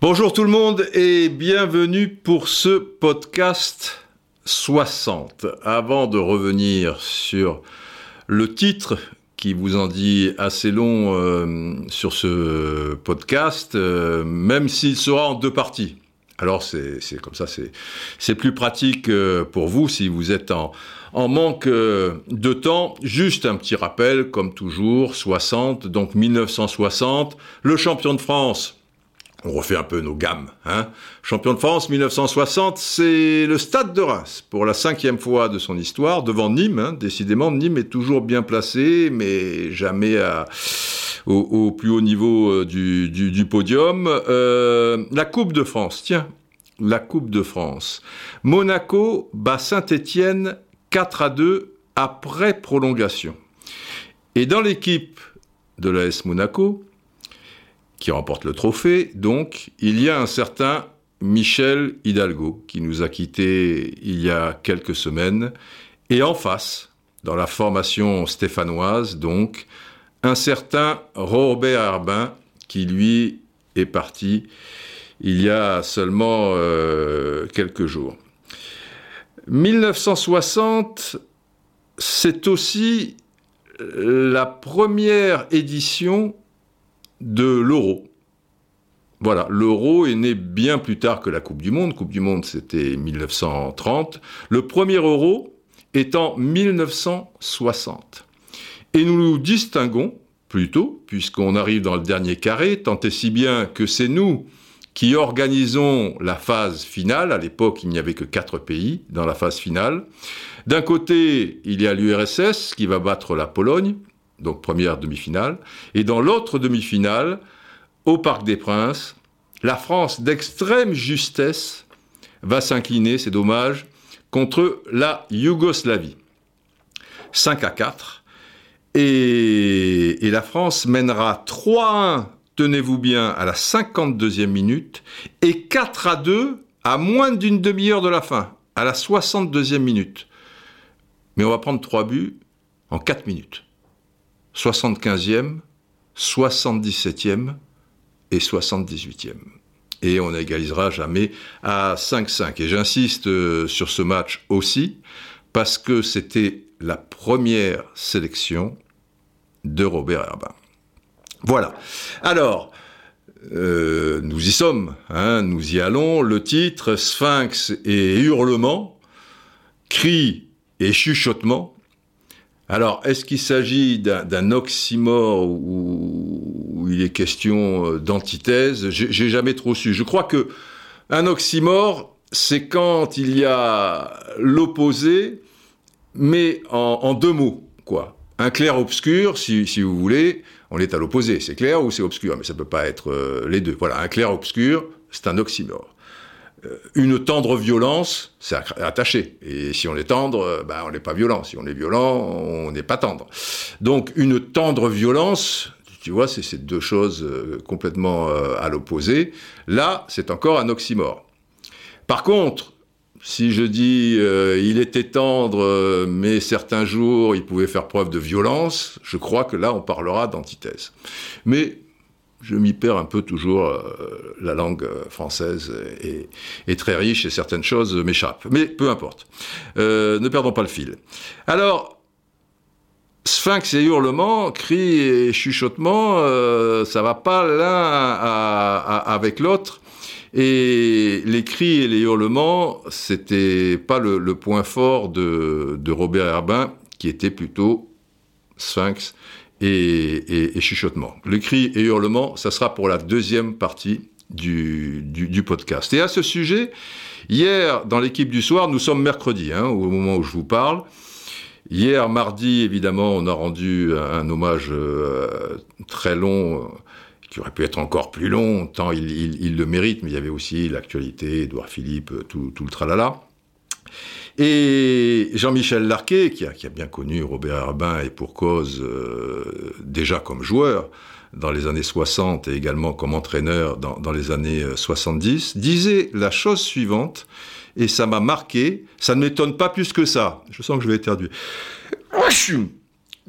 Bonjour tout le monde et bienvenue pour ce podcast 60. Avant de revenir sur le titre qui vous en dit assez long euh, sur ce podcast, euh, même s'il sera en deux parties. Alors c'est comme ça, c'est plus pratique euh, pour vous si vous êtes en, en manque euh, de temps. Juste un petit rappel, comme toujours, 60, donc 1960, le champion de France. On refait un peu nos gammes. Hein. Champion de France 1960, c'est le Stade de Reims pour la cinquième fois de son histoire devant Nîmes. Hein. Décidément, Nîmes est toujours bien placé, mais jamais au, plus haut niveau euh, du, podium. Euh, la Coupe de France, tiens, la Coupe de France. Monaco bat Saint-Étienne 4 à 2 après prolongation. Et dans l'équipe de l'AS Monaco, qui remporte le trophée, donc, il y a un certain Michel Hidalgo, qui nous a quittés il y a quelques semaines, et en face, dans la formation stéphanoise, donc, un certain Robert Herbin, qui lui est parti il y a seulement euh, quelques jours. 1960, c'est aussi la première édition de l'euro. Voilà, l'euro est né bien plus tard que la Coupe du Monde. Coupe du Monde, c'était 1930. Le premier euro est en 1960. Et nous nous distinguons plutôt, puisqu'on arrive dans le dernier carré, tant et si bien que c'est nous qui organisons la phase finale. À l'époque, il n'y avait que quatre pays dans la phase finale. D'un côté, il y a l'URSS qui va battre la Pologne donc première demi-finale. Et dans l'autre demi-finale, au Parc des Princes, la France d'extrême justesse va s'incliner, c'est dommage, contre la Yougoslavie. 5 à 4. Et, la France mènera 3-1, tenez-vous bien, à la 52e minute, et 4 à 2 à moins d'une demi-heure de la fin, à la 62e minute. Mais on va prendre 3 buts en 4 minutes. 75e, 77e et 78e. Et on n'égalisera jamais à 5-5. Et j'insiste euh, sur ce match aussi, parce que c'était la première sélection de Robert Herbin. Voilà. Alors, euh, nous y sommes, hein, nous y allons. Le titre, Sphinx et hurlement, cris et chuchotements, alors, est-ce qu'il s'agit d'un oxymore où, il est question euh, d'antithèse? J'ai jamais trop su. Je crois que un oxymore, c'est quand il y a l'opposé, mais en, deux mots, quoi. Un clair-obscur, si, vous voulez, on est à l'opposé. C'est clair ou c'est obscur, mais ça peut pas être euh, les deux. Voilà, un clair-obscur, c'est un oxymore. Euh, une tendre violence, c'est attaché. Et si on est tendre, bah, on n'est pas violent. Si on est violent, on n'est pas tendre. Donc une tendre violence, tu vois, c'est ces deux choses complètement à l'opposé. Là, c'est encore un oxymore. Par contre, si je dis il était tendre, mais certains jours il pouvait faire preuve de violence, je crois que là on parlera d'antithèse. Mais je m'y perds un peu toujours. Euh, la langue euh, française est, très riche et certaines choses m'échappent. Mais peu importe. Euh, ne perdons pas le fil. Alors, sphinx et hurlements, cris et chuchotements, ça va pas l'un avec l'autre. Et les cris et les hurlements, c'était pas le, point fort de, Robert Herbin, qui était plutôt sphinx et, chuchotement. Le cri et hurlement, ça sera pour la deuxième partie du, du, podcast. Et à ce sujet, hier, dans l'équipe du soir, nous sommes mercredi, hein, au moment où je vous parle. Hier, mardi, évidemment, on a rendu un, hommage euh, très long, qui aurait pu être encore plus long, tant il, le mérite, mais il y avait aussi l'actualité, Édouard Philippe, tout, tout le tralala. Et Jean-Michel Larquet, qui a, bien connu Robert Herbin et pour cause euh, déjà comme joueur dans les années 60 et également comme entraîneur dans, les années 70, euh, disait la chose suivante, et ça m'a marqué, ça ne m'étonne pas plus que ça, je sens que je vais éternuer.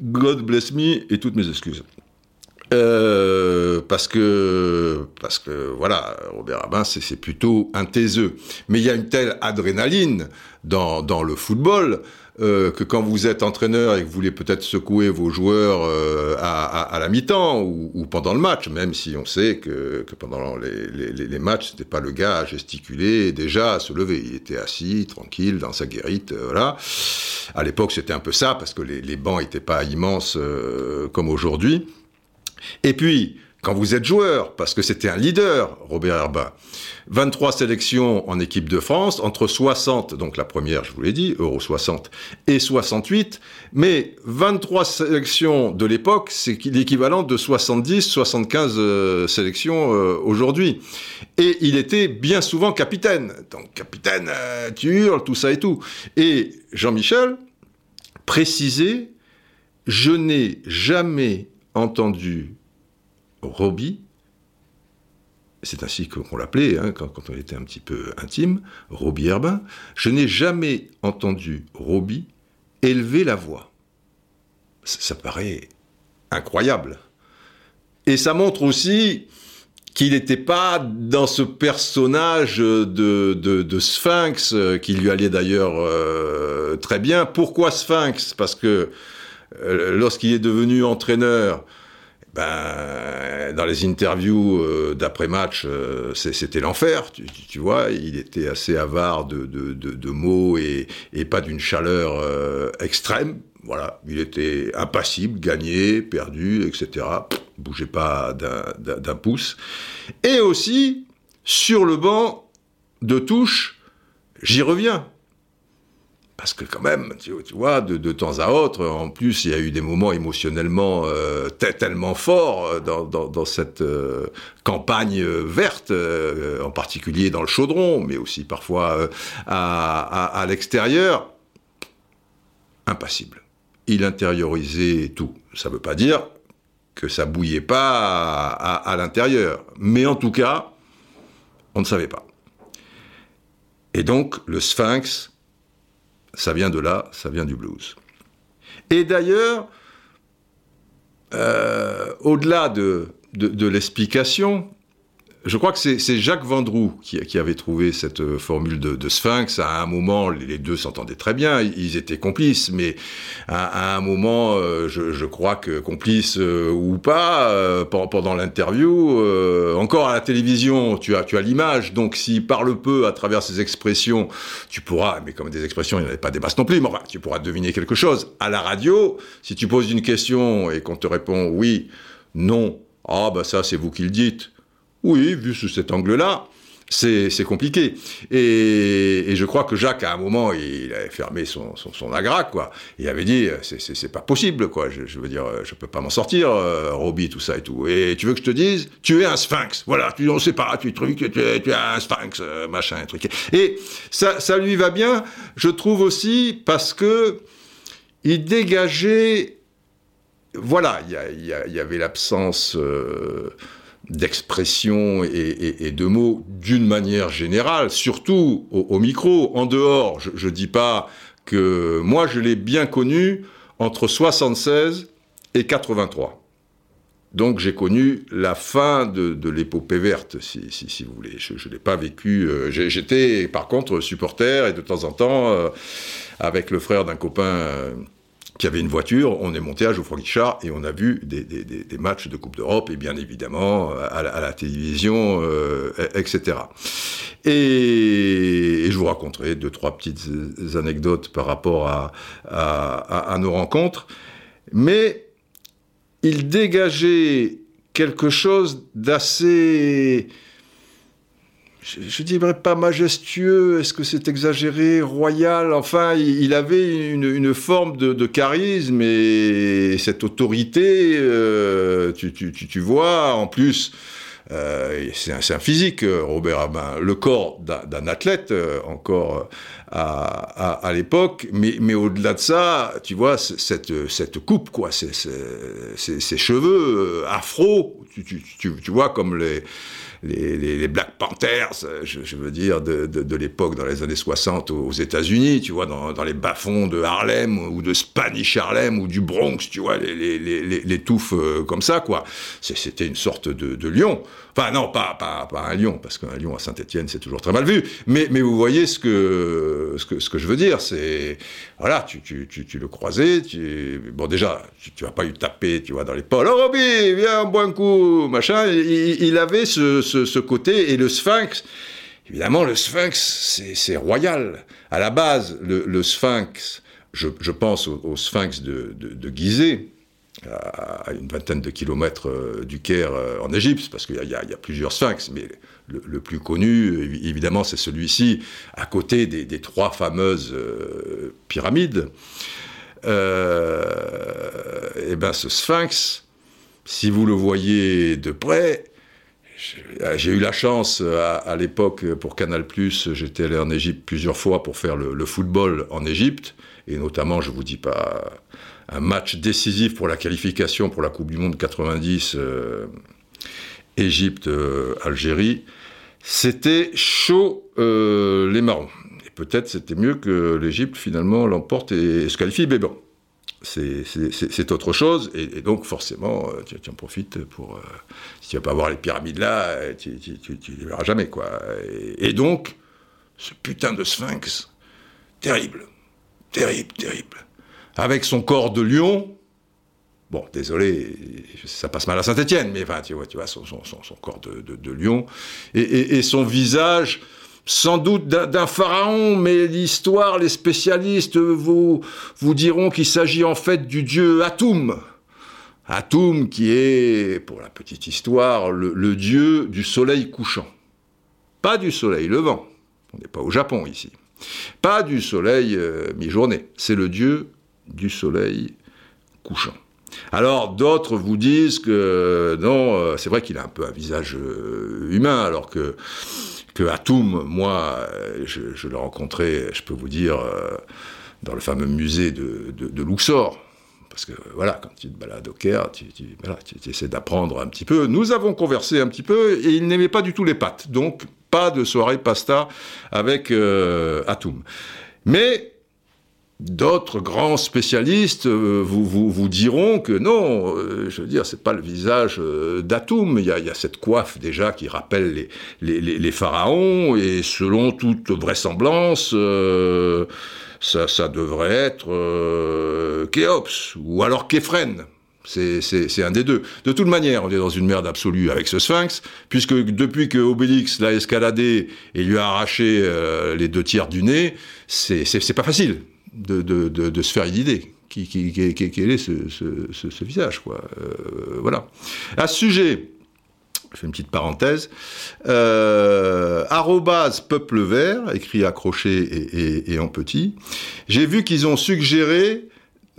God bless me et toutes mes excuses. Euh, parce que, parce que voilà, Robert Rabin, c'est plutôt un taiseux. Mais il y a une telle adrénaline dans, le football euh, que quand vous êtes entraîneur et que vous voulez peut-être secouer vos joueurs euh, à, la mi-temps ou, pendant le match, même si on sait que, pendant les, les, les matchs, c'était pas le gars à gesticuler déjà à se lever. Il était assis, tranquille, dans sa guérite, voilà. À l'époque, c'était un peu ça parce que les, les bancs n'étaient pas immenses comme aujourd'hui. Et puis, quand vous êtes joueur, parce que c'était un leader, Robert Herbin, 23 sélections en équipe de France, entre 60, donc la première, je vous l'ai dit, Euro 60, et 68, mais 23 sélections de l'époque, c'est l'équivalent de 70, 75 euh, sélections euh, aujourd'hui. Et il était bien souvent capitaine. Donc, capitaine, euh, tu hurles, tout ça et tout. Et Jean-Michel précisait, je n'ai jamais entendu Roby, c'est ainsi qu'on l'appelait hein, quand, on était un petit peu intime, Roby Herbin, je n'ai jamais entendu Roby élever la voix. Ça, paraît incroyable. Et ça montre aussi qu'il n'était pas dans ce personnage de, Sphinx, qui lui allait d'ailleurs euh, très bien. Pourquoi Sphinx? Parce que euh, lorsqu'il est devenu entraîneur, ben, dans les interviews euh, d'après-match, euh, c'était l'enfer, tu, vois. Il était assez avare de, mots et, pas d'une chaleur euh, extrême. Voilà, il était impassible, gagné, perdu, etc. Pff, bougeait pas d'un pouce. Et aussi, sur le banc de touche, j'y reviens parce que quand même, tu, vois, de, de, temps à autre, en plus, il y a eu des moments émotionnellement euh, tellement forts euh, dans, cette euh, campagne verte, en particulier dans le chaudron, mais aussi parfois à l'extérieur. Impassible. Il intériorisait tout. Ça ne veut pas dire que ça bouillait pas à, à l'intérieur, mais en tout cas, on ne savait pas. Et donc, le sphinx ça vient de là, ça vient du blues. Et d'ailleurs, euh, au-delà de, l'explication, je crois que c'est Jacques Vendroux qui, qui, avait trouvé cette euh, formule de, de, Sphinx. À un moment, les deux s'entendaient très bien, ils étaient complices, mais à, à un moment, euh, je, je, crois que complices euh, ou pas, pendant l'interview, encore à la télévision, tu as, tu as l'image, donc s'il parle peu à travers ses expressions, tu pourras, mais comme des expressions, il n'y en avait pas des masses non plus, mais enfin, tu pourras deviner quelque chose. À la radio, si tu poses une question et qu'on te répond oui, non, ah bah ça c'est vous qui le dites, oui, vu sous cet angle-là, c'est compliqué. Et, je crois que Jacques, à un moment, il avait fermé son, son, agra, quoi. Il avait dit, c'est pas possible, quoi. Je, veux dire, je peux pas m'en sortir, euh, Roby, tout ça et tout. Et tu veux que je te dise, tu es un sphinx. Voilà, tu, on sait pas, tu, tu, es, un sphinx, euh, machin, truc. Et ça, ça lui va bien, je trouve aussi, parce que il dégageait, voilà, il y, y, avait l'absence... Euh, d'expression et, de mots d'une manière générale, surtout au, micro. En dehors, je ne dis pas que moi, je l'ai bien connu entre 76 et 83. Donc j'ai connu la fin de, l'épopée verte, si, si, si, vous voulez. Je ne l'ai pas vécu. Euh, J'étais par contre supporter et de temps en temps, euh, avec le frère d'un copain euh, qui avait une voiture, on est monté à Geoffroy Guichard et on a vu des, des, des matchs de Coupe d'Europe et bien évidemment à la, télévision, euh, etc. Et, je vous raconterai deux, trois petites anecdotes par rapport à, à nos rencontres. Mais il dégageait quelque chose d'assez je, ne dirais pas majestueux, est-ce que c'est exagéré, royal, enfin, il, avait une, une forme de, de, charisme et cette autorité, euh, tu, tu, tu, vois, en plus, Euh, c'est un, un, physique, Robert Rabin. Le corps d'un athlète, encore à, à, l'époque, mais, mais au-delà de ça, tu vois, cette, cette coupe, quoi, ces, cheveux afro, tu, tu, tu, tu vois, comme les les, Black Panthers, je, veux dire, de, de, l'époque, dans les années 60 aux États-Unis, tu vois, dans, dans, les bas-fonds de Harlem ou de Spanish Harlem ou du Bronx, tu vois, les, les, touffes euh, comme ça, quoi. C'était une sorte de lion. Enfin, non, pas, pas, pas un lion, parce qu'un lion à Saint-Etienne, c'est toujours très mal vu. Mais, vous voyez ce que, je veux dire. C'est, voilà, tu, tu, tu, tu le croisais, tu, bon, déjà, tu, vas pas eu taper, tu vois, dans l'épaule. Oh, Roby, viens, bois un coup, machin. Il, il avait ce, côté, et le sphinx, évidemment, le sphinx, c'est royal. À la base, le, sphinx, je, pense au, sphinx de, de, à une vingtaine de kilomètres euh, du Caire euh, en Égypte, parce qu'il y, y, a plusieurs sphinx, mais le, plus connu, évidemment, c'est celui-ci, à côté des, trois fameuses euh, pyramides. Et ben ce sphinx, si vous le voyez de près, j'ai eu la chance à, à l'époque pour Canal+, j'étais allé en Égypte plusieurs fois pour faire le, le football en Égypte, et notamment, je vous dis pas un match décisif pour la qualification pour la Coupe du Monde 90, euh, Égypte-Algérie, c'était chaud euh, les marrons. Et peut-être c'était mieux que l'Égypte finalement l'emporte et, se qualifie, mais bon. C'est autre chose, et, donc forcément, euh, tu, en profites pour. Euh, si tu vas pas voir les pyramides là, euh, tu, tu, tu les verras jamais, quoi. Et donc, ce putain de sphinx, terrible, terrible, terrible avec son corps de lion. Bon, désolé, ça passe mal à Saint-Etienne, mais enfin, tu vois, tu vois son, corps de, lion. Et, son visage, sans doute d'un pharaon, mais l'histoire, les spécialistes vous, vous diront qu'il s'agit en fait du dieu Atum. Atum qui est, pour la petite histoire, le, le dieu du soleil couchant. Pas du soleil levant. On n'est pas au Japon ici. Pas du soleil euh, mi-journée. C'est le dieu du soleil couchant. Alors d'autres vous disent que non, euh, c'est vrai qu'il a un peu un visage euh, humain, alors que que Atum, moi, euh, je, l'ai rencontré, je peux vous dire, dans le fameux musée de, de, Luxor. Parce que voilà, quand tu te balades au Caire, tu, tu, essaies d'apprendre un petit peu. Nous avons conversé un petit peu et il n'aimait pas du tout les pâtes. Donc, pas de soirée pasta avec euh, Atum. Mais D'autres grands spécialistes euh, vous, vous, vous, diront que non, euh, je veux dire, c'est pas le visage euh, d'Atoum. Il y, a, cette coiffe déjà qui rappelle les, les, les, pharaons, et selon toute vraisemblance, euh, ça, ça, devrait être Khéops ou alors Képhren. C'est un des deux. De toute manière, on est dans une merde absolue avec ce sphinx, puisque depuis que Obélix l'a escaladé et lui a arraché les deux tiers du nez, c'est pas facile de, de, se faire une idée qui, qui, qui, qui est ce, ce, visage. Quoi. Euh, voilà. À ce sujet, je fais une petite parenthèse, euh, peuple vert, écrit accroché et, et, et en petit, j'ai vu qu'ils ont suggéré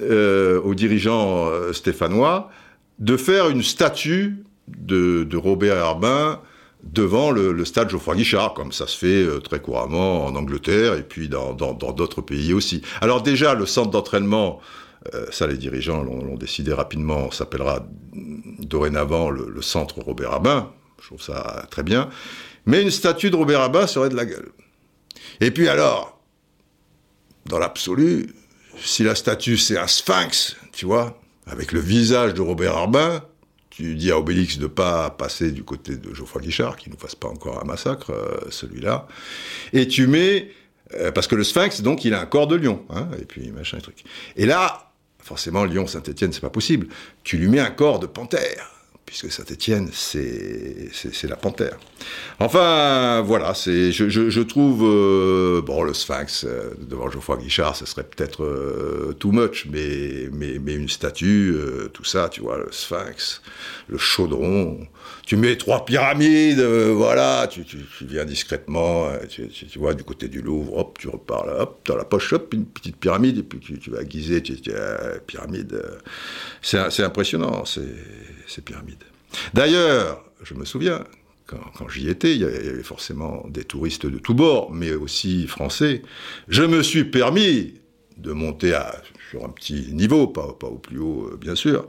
euh, aux dirigeants euh, stéphanois de faire une statue de, de Robert Herbin devant le, le, stade Geoffroy Guichard, comme ça se fait euh, très couramment en Angleterre et puis dans d'autres pays aussi. Alors déjà, le centre d'entraînement, euh, ça les dirigeants l'ont décidé rapidement, s'appellera dorénavant le, le, centre Robert Rabin, je trouve ça très bien, mais une statue de Robert Rabin serait de la gueule. Et puis alors, dans l'absolu, si la statue c'est un sphinx, tu vois, avec le visage de Robert Rabin, tu dis à Obélix de pas passer du côté de Geoffroy Guichard, qui nous fasse pas encore un massacre, euh, celui-là. Et tu mets, euh, parce que le Sphinx, donc, il a un corps de lion, hein, et puis machin et truc. Et là, forcément, Lyon, Saint-Étienne, c'est pas possible. Tu lui mets un corps de panthère puisque Saint-Étienne, c'est la panthère. Enfin, voilà, je, trouve, euh, bon, le Sphinx euh, devant Geoffroy Guichard, ce serait peut-être euh, too much, mais, mais, une statue, tout ça, tu vois, le Sphinx, le chaudron, tu mets trois pyramides, voilà, tu, viens discrètement, tu, vois, du côté du Louvre, hop, tu repars là, hop, dans la poche, hop, une petite pyramide, et puis tu, vas guiser, tu, pyramide. C'est impressionnant, ces pyramides. D'ailleurs, je me souviens, quand, j'y étais, il y avait forcément des touristes de tous bords, mais aussi français. Je me suis permis de monter à, sur un petit niveau, pas, au plus haut, euh, bien sûr,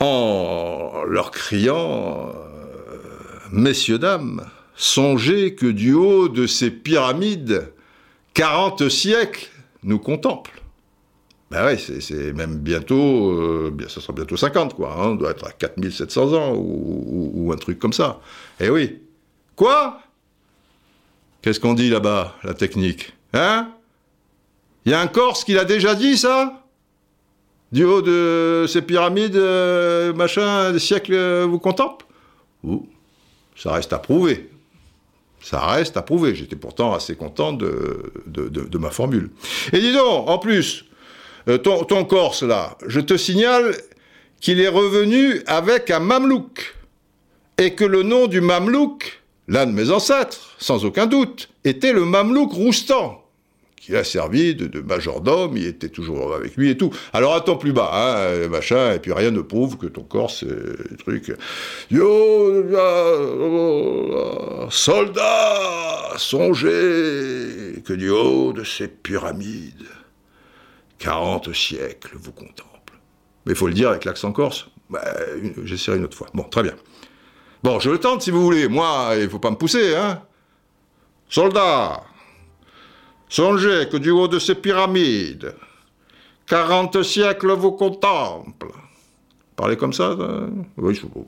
en leur criant euh, Messieurs, dames, songez que du haut de ces pyramides, 40 siècles nous contemplent. Ben oui, c'est même bientôt, euh, ça sera bientôt 50, quoi. Hein, on doit être à 4700 ans ou, un truc comme ça. Eh oui. Quoi? Qu'est-ce qu'on dit là-bas, la technique? Hein? Il y a un Corse qui l'a déjà dit, ça? Du haut de ces pyramides, euh, machin, des siècles vous contemplent? Ou ça reste à prouver. Ça reste à prouver. J'étais pourtant assez content de, de ma formule. Et dis donc, en plus, euh, ton, Corse là, je te signale qu'il est revenu avec un mamelouk. Et que le nom du mamelouk, l'un de mes ancêtres, sans aucun doute, était le mamelouk Roustan, qui a servi de, majordome, il était toujours avec lui et tout. Alors attends plus bas, hein, machin, et puis rien ne prouve que ton Corse, c'est truc. Yo, soldats, songez que du haut de ces pyramides, 40 siècles vous contemplent. Mais il faut le dire avec l'accent corse. Bah, J'essaierai une autre fois. Bon, très bien. Bon, je le tente si vous voulez. Moi, il faut pas me pousser, hein. Soldats, songez que du haut de ces pyramides, 40 siècles vous contemplent. Parlez comme ça euh, Oui, je... bon.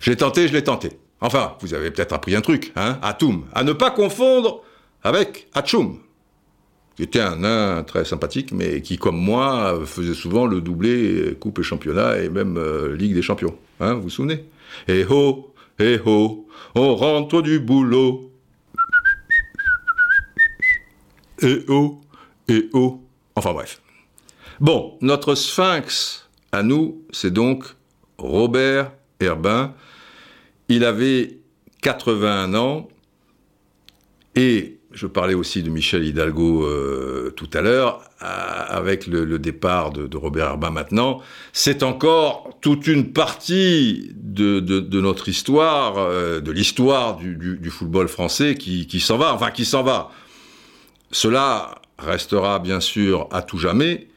Je l'ai tenté, je l'ai tenté. Enfin, vous avez peut-être appris un truc, hein Atum. À ne pas confondre avec Atchoum qui était un nain très sympathique, mais qui, comme moi, faisait souvent le doublé Coupe et Championnat et même euh, Ligue des Champions. Hein, vous vous souvenez? Eh ho, eh ho, on rentre du boulot. Eh oh, eh oh. Enfin bref. Bon, notre sphinx à nous, c'est donc Robert Herbin. Il avait 81 ans et je parlais aussi de Michel Hidalgo euh, tout à l'heure, avec le, départ de, Robert Herbin maintenant. C'est encore toute une partie de, notre histoire, euh, de l'histoire du, football français qui, qui s'en va, enfin qui s'en va. Cela restera bien sûr à tout jamais,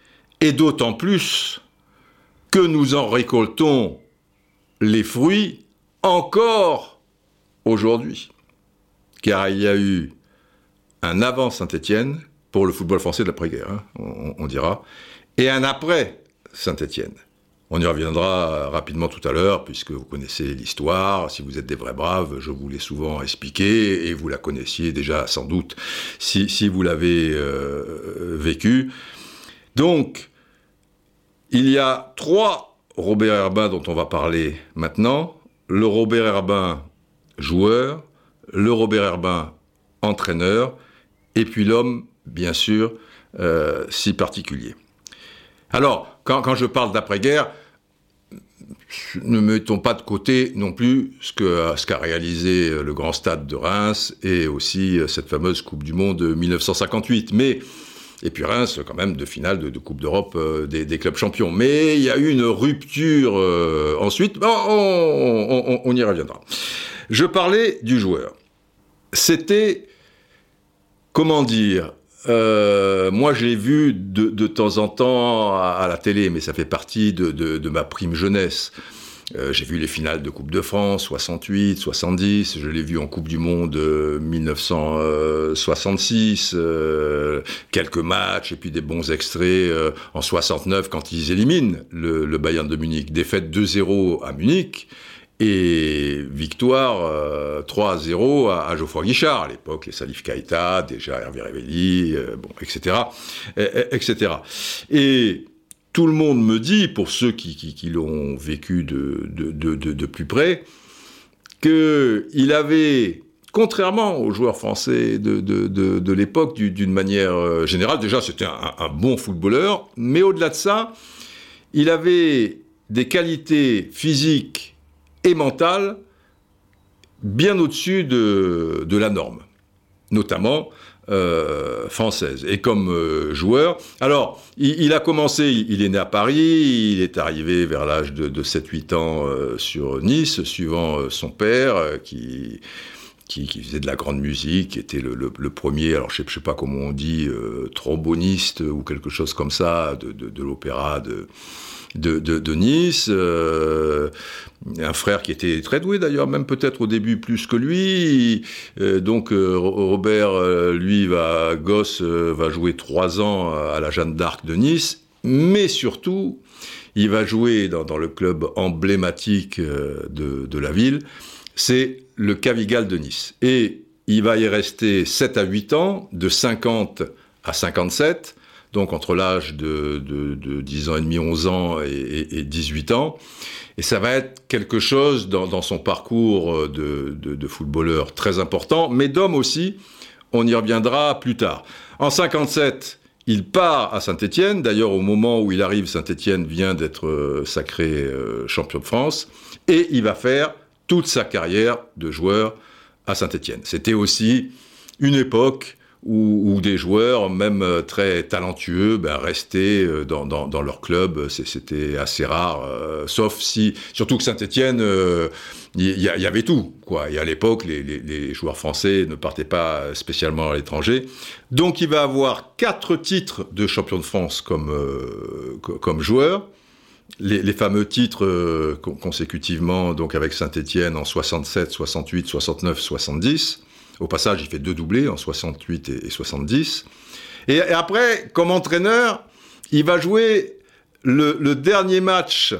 et d'autant plus que nous en récoltons les fruits encore aujourd'hui. Car il y a eu un avant Saint-Étienne pour le football français de l'après-guerre, hein, on, dira, et un après Saint-Étienne. On y reviendra euh, rapidement tout à l'heure, puisque vous connaissez l'histoire. Si vous êtes des vrais braves, je vous l'ai souvent expliqué, et vous la connaissiez déjà sans doute si, vous l'avez euh, vécu. Donc, il y a trois Robert Herbin dont on va parler maintenant. Le Robert Herbin joueur, le Robert Herbin entraîneur, et puis l'homme, bien sûr, euh, si particulier. Alors, quand, je parle d'après-guerre, ne mettons pas de côté non plus ce qu'a ce qu'a réalisé le grand stade de Reims et aussi cette fameuse Coupe du Monde de 1958. Mais, et puis Reims, quand même, de finale de, Coupe d'Europe euh, des, clubs champions. Mais il y a eu une rupture euh, ensuite. on y reviendra. Je parlais du joueur. C'était comment dire euh, moi, je l'ai vu de, temps en temps à, la télé, mais ça fait partie de, ma prime jeunesse. Euh, j'ai vu les finales de Coupe de France, 68, 70. Je l'ai vu en Coupe du Monde 1966. Euh, quelques matchs et puis des bons extraits en 69 quand ils éliminent le, le Bayern de Munich. Défaite 2-0 à Munich et victoire 3-0 euh, à, Geoffroy Guichard, à l'époque, les Salif Keita, déjà Hervé Révelli, euh, bon, etc., etc. Et tout le monde me dit, pour ceux qui, qui, l'ont vécu de, plus près, qu'il avait, contrairement aux joueurs français de, l'époque, d'une manière euh, générale, déjà c'était un bon footballeur, mais au-delà de ça, il avait des qualités physiques et mentale bien au-dessus de, la norme. Notamment euh, française. Et comme euh, joueur, alors, il, a commencé, il, est né à Paris, il est arrivé vers l'âge de, 7-8 ans euh, sur Nice, suivant son père, qui, faisait de la grande musique, qui était le, premier, alors je sais, sais pas comment on dit, tromboniste ou quelque chose comme ça, de, de l'opéra de de, de, Nice, euh, un frère qui était très doué d'ailleurs, même peut-être au début plus que lui. Euh, donc euh, Robert, lui, va, gosse, va jouer trois ans à la Jeanne d'Arc de Nice, mais surtout, il va jouer dans, le club emblématique de, la ville, c'est le Cavigal de Nice. Et il va y rester 7 à 8 ans, de 50 à 57, donc entre l'âge de, 10 ans et demi, 11 ans et, 18 ans. Et ça va être quelque chose dans, son parcours euh, de, footballeur très important, mais d'homme aussi. On y reviendra plus tard. En 57, il part à Saint-Étienne. D'ailleurs, au moment où il arrive, Saint-Étienne vient d'être euh, sacré euh, champion de France. Et il va faire toute sa carrière de joueur à Saint-Étienne. C'était aussi une époque où, des joueurs, même euh, très talentueux, ben, restaient euh, dans, leur club. C'était assez rare, euh, sauf si, surtout que Saint-Etienne, il y, avait tout. Et à l'époque, les, joueurs français ne partaient pas spécialement à l'étranger. Donc il va avoir quatre titres de champion de France comme, comme joueur. Les, les, fameux titres consécutivement, donc avec Saint-Étienne en 67, 68, 69, 70. Au passage, il fait deux doublés en 68 et, 70. Et, après, comme entraîneur, il va jouer le, dernier match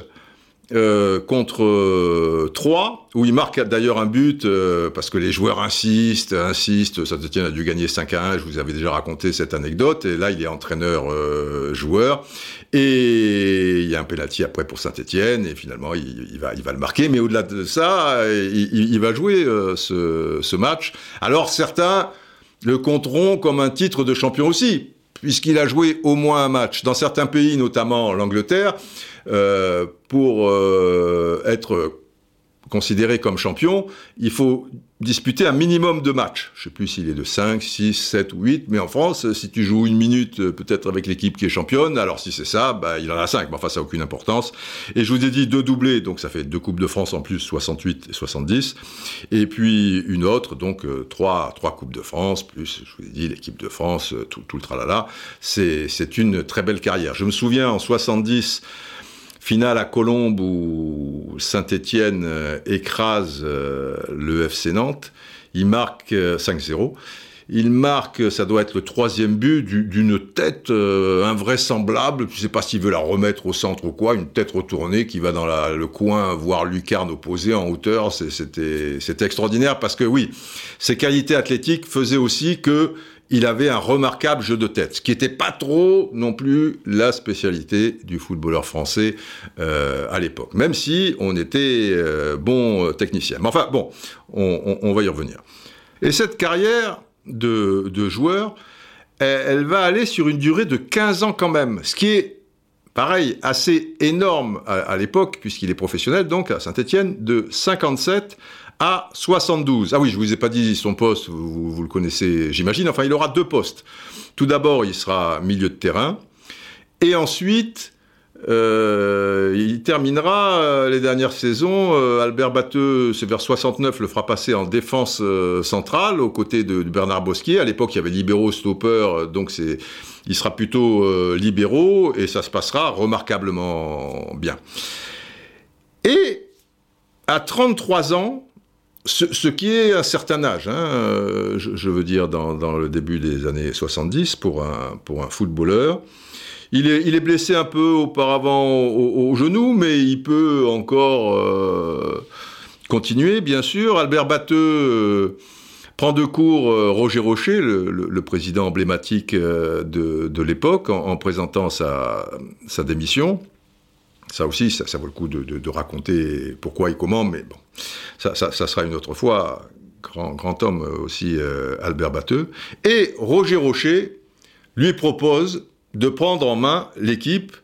euh, contre euh, Troyes, où il marque d'ailleurs un but, euh, parce que les joueurs insistent, insistent, Saint-Etienne a dû gagner 5 à 1, je vous avais déjà raconté cette anecdote, et là il est entraîneur-joueur, et il y a un penalty après pour Saint-Etienne, et finalement il, va, il va le marquer. Mais au-delà de ça, il, va jouer euh, ce, match. Alors certains le compteront comme un titre de champion aussi, puisqu'il a joué au moins un match. Dans certains pays, notamment l'Angleterre, euh, pour euh, être considéré comme champion, il faut disputer un minimum de matchs. Je ne sais plus s'il est de 5, 6, 7 ou 8, mais en France, si tu joues une minute euh, peut-être avec l'équipe qui est championne, alors si c'est ça, bah, il en a 5, mais enfin ça n'a aucune importance. Et je vous ai dit deux doublés, donc ça fait deux Coupes de France en plus, 68 et 70, et puis une autre, donc euh, trois, trois Coupes de France, plus je vous ai dit l'équipe de France, euh, tout, tout le tralala. C'est une très belle carrière. Je me souviens en 70, finale à Colombes où Saint-Étienne euh, écrase euh, le FC Nantes. Il marque 5-0. Euh, il marque, ça doit être le troisième but, d'une tête invraisemblable. Je ne sais pas s'il veut la remettre au centre ou quoi, une tête retournée qui va dans le coin voir lucarne opposée en hauteur. C'était extraordinaire parce que oui, ses qualités athlétiques faisaient aussi que il avait un remarquable jeu de tête, ce qui n'était pas trop non plus la spécialité du footballeur français euh, à l'époque, même si on était euh, bon euh, technicien. Mais enfin, bon, on, va y revenir. Et cette carrière de, joueur, elle, va aller sur une durée de 15 ans quand même, ce qui est pareil, assez énorme à, à l'époque, puisqu'il est professionnel, donc à Saint-Etienne, de 57 à 72. Ah oui, je vous ai pas dit son poste, vous, le connaissez, j'imagine. Enfin, il aura deux postes. Tout d'abord, il sera milieu de terrain, et ensuite, euh, il terminera euh, les dernières saisons. Euh, Albert Batteux, c'est vers 69, le fera passer en défense centrale aux côtés de, Bernard Bosquier. À l'époque, il y avait libéraux, stopper, donc c'est, il sera plutôt libéraux et ça se passera remarquablement bien. Et à 33 ans, ce, qui est un certain âge, hein, euh, je, veux dire dans, le début des années 70 pour un, pour un footballeur. Il est, il est blessé un peu auparavant au, genou, mais il peut encore euh, continuer, bien sûr. Albert Batteux euh, prend de cours Roger Rocher, le, président emblématique de, l'époque, en, présentant sa, sa démission. Ça aussi, ça, vaut le coup de, raconter pourquoi et comment, mais bon, ça, sera une autre fois. Grand, homme aussi, euh, Albert Batteux. Et Roger Rocher lui propose de prendre en main l'équipe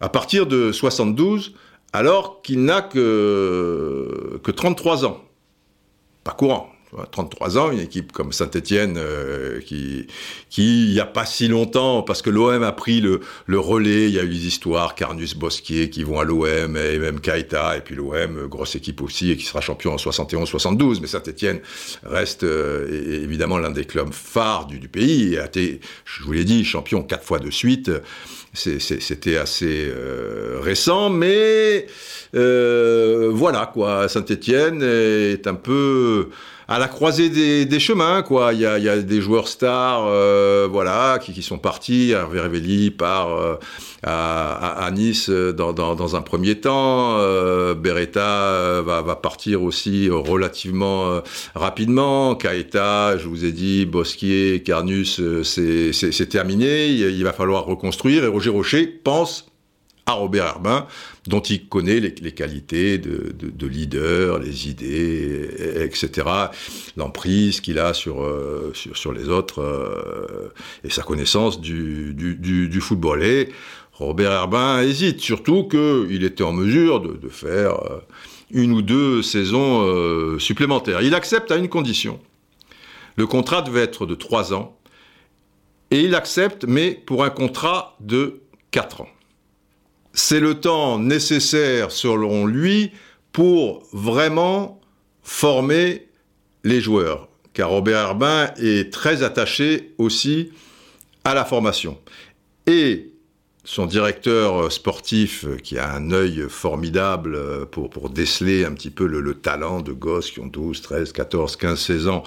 à partir de 72, alors qu'il n'a que, que 33 ans. Pas courant. 33 ans, une équipe comme Saint-Etienne euh, qui, qui, il n'y a pas si longtemps, parce que l'OM a pris le, le, relais, il y a eu des histoires, Carnus Bosquier qui vont à l'OM, et même Kaita, et puis l'OM, grosse équipe aussi, et qui sera champion en 71-72, mais Saint-Etienne reste euh, évidemment l'un des clubs phares du, du pays, et a été, je vous l'ai dit, champion quatre fois de suite, c'était assez euh, récent, mais euh, voilà quoi, Saint-Étienne est un peu à la croisée des, chemins, quoi. Il y a, des joueurs stars, euh, voilà, qui, sont partis. Hervé Révelli part euh, à, Nice euh, dans, un premier temps. Beretta va, partir aussi relativement rapidement. Kaeta, je vous ai dit, Bosquier, Carnus, c'est terminé. il va falloir reconstruire. Et Roger Rocher pense à Robert Herbin, dont il connaît les, qualités de, leader, les idées, etc., l'emprise qu'il a sur, euh, les autres euh, et sa connaissance du, football. Et Robert Herbin hésite, surtout qu'il était en mesure de, faire euh, une ou deux saisons supplémentaires. Il accepte à une condition. Le contrat devait être de trois ans, et il accepte, mais pour un contrat de quatre ans c'est le temps nécessaire, selon lui, pour vraiment former les joueurs. Car Robert Herbin est très attaché aussi à la formation. Et son directeur sportif, qui a un œil formidable pour, déceler un petit peu le, talent de gosses qui ont 12, 13, 14, 15, 16 ans,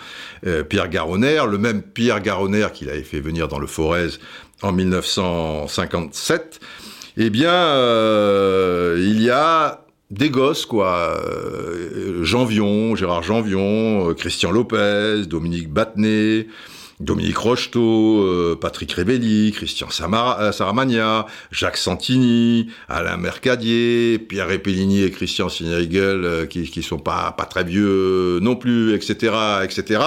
euh, Pierre Garonner, le même Pierre Garonner qu'il avait fait venir dans le Forez en 1957, eh bien, euh, il y a des gosses, quoi. Euh, Janvion, Gérard Janvion, euh, Christian Lopez, Dominique Battenet, Dominique Rocheteau, Patrick Révelli, Christian Saramagna, Jacques Santini, Alain Mercadier, Pierre Repellini et Christian Sineriegel, qui, qui sont pas, pas très vieux non plus, etc., etc.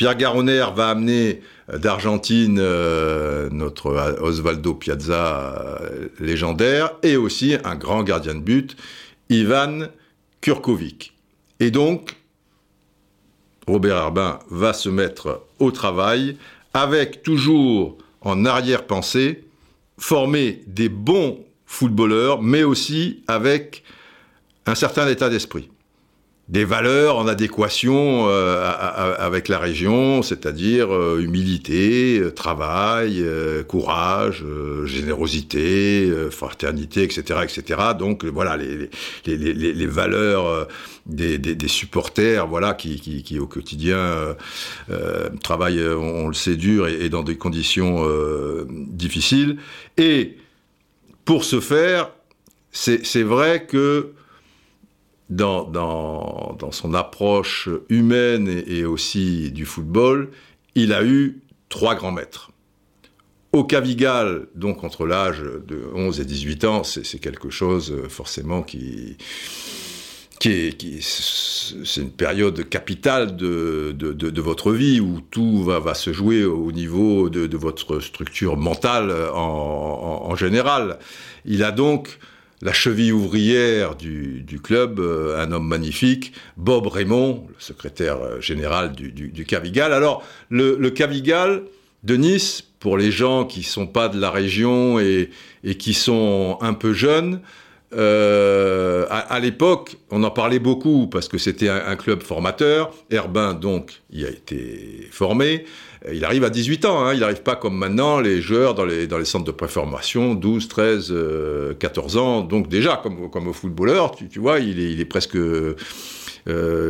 Pierre Garonner va amener d'Argentine, euh, notre Osvaldo Piazza euh, légendaire, et aussi un grand gardien de but, Ivan Kurkovic. Et donc, Robert Herbin va se mettre au travail avec toujours en arrière-pensée former des bons footballeurs, mais aussi avec un certain état d'esprit des valeurs en adéquation euh, avec la région, c'est-à-dire euh, humilité, euh, travail, courage, générosité, fraternité, etc., etc. Donc voilà les, les, les, les valeurs des, des, des, supporters, voilà qui, qui, qui au quotidien travaillent, on, le sait, dur et, et dans des conditions difficiles. Et pour ce faire, c'est vrai que dans, son approche humaine et, aussi du football, il a eu trois grands maîtres. Au Cavigal, donc entre l'âge de 11 et 18 ans, c'est quelque chose euh, forcément qui, qui est, qui, c'est une période capitale de, de, votre vie où tout va, se jouer au niveau de, votre structure mentale en, en, en, général. Il a donc la cheville ouvrière du, club, euh, un homme magnifique, Bob Raymond, le secrétaire euh, général du, Cavigal. Alors, le, Cavigal de Nice, pour les gens qui sont pas de la région et, qui sont un peu jeunes, euh, à, l'époque, on en parlait beaucoup parce que c'était un, un, club formateur. Herbin, donc, y a été formé. Euh, il arrive à 18 ans, hein. il n'arrive pas comme maintenant les joueurs dans les, centres de préformation, 12, 13, 14 ans. Donc déjà, comme, au footballeur, tu, vois, il est, presque euh,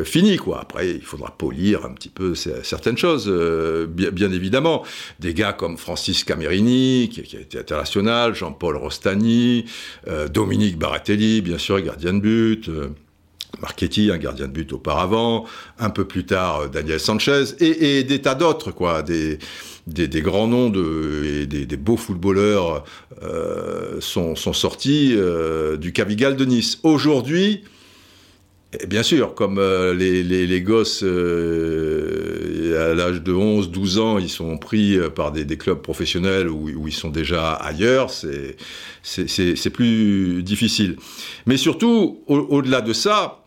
fini, quoi. Après, il faudra polir un petit peu certaines choses, euh, bien, évidemment. Des gars comme Francis Camerini, qui, a été international, Jean-Paul Rostani, Dominique Baratelli, bien sûr, gardien de but. Marchetti, un gardien de but auparavant, un peu plus tard euh, Daniel Sanchez, et, des tas d'autres, quoi, des, des, grands noms de, des, beaux footballeurs euh, sont, sont, sortis euh, du Cavigal de Nice. Aujourd'hui, bien sûr, comme les, les, gosses à l'âge de 11, 12 ans, ils sont pris par des, clubs professionnels où, ils sont déjà ailleurs, c'est plus difficile. Mais surtout, au-delà de ça,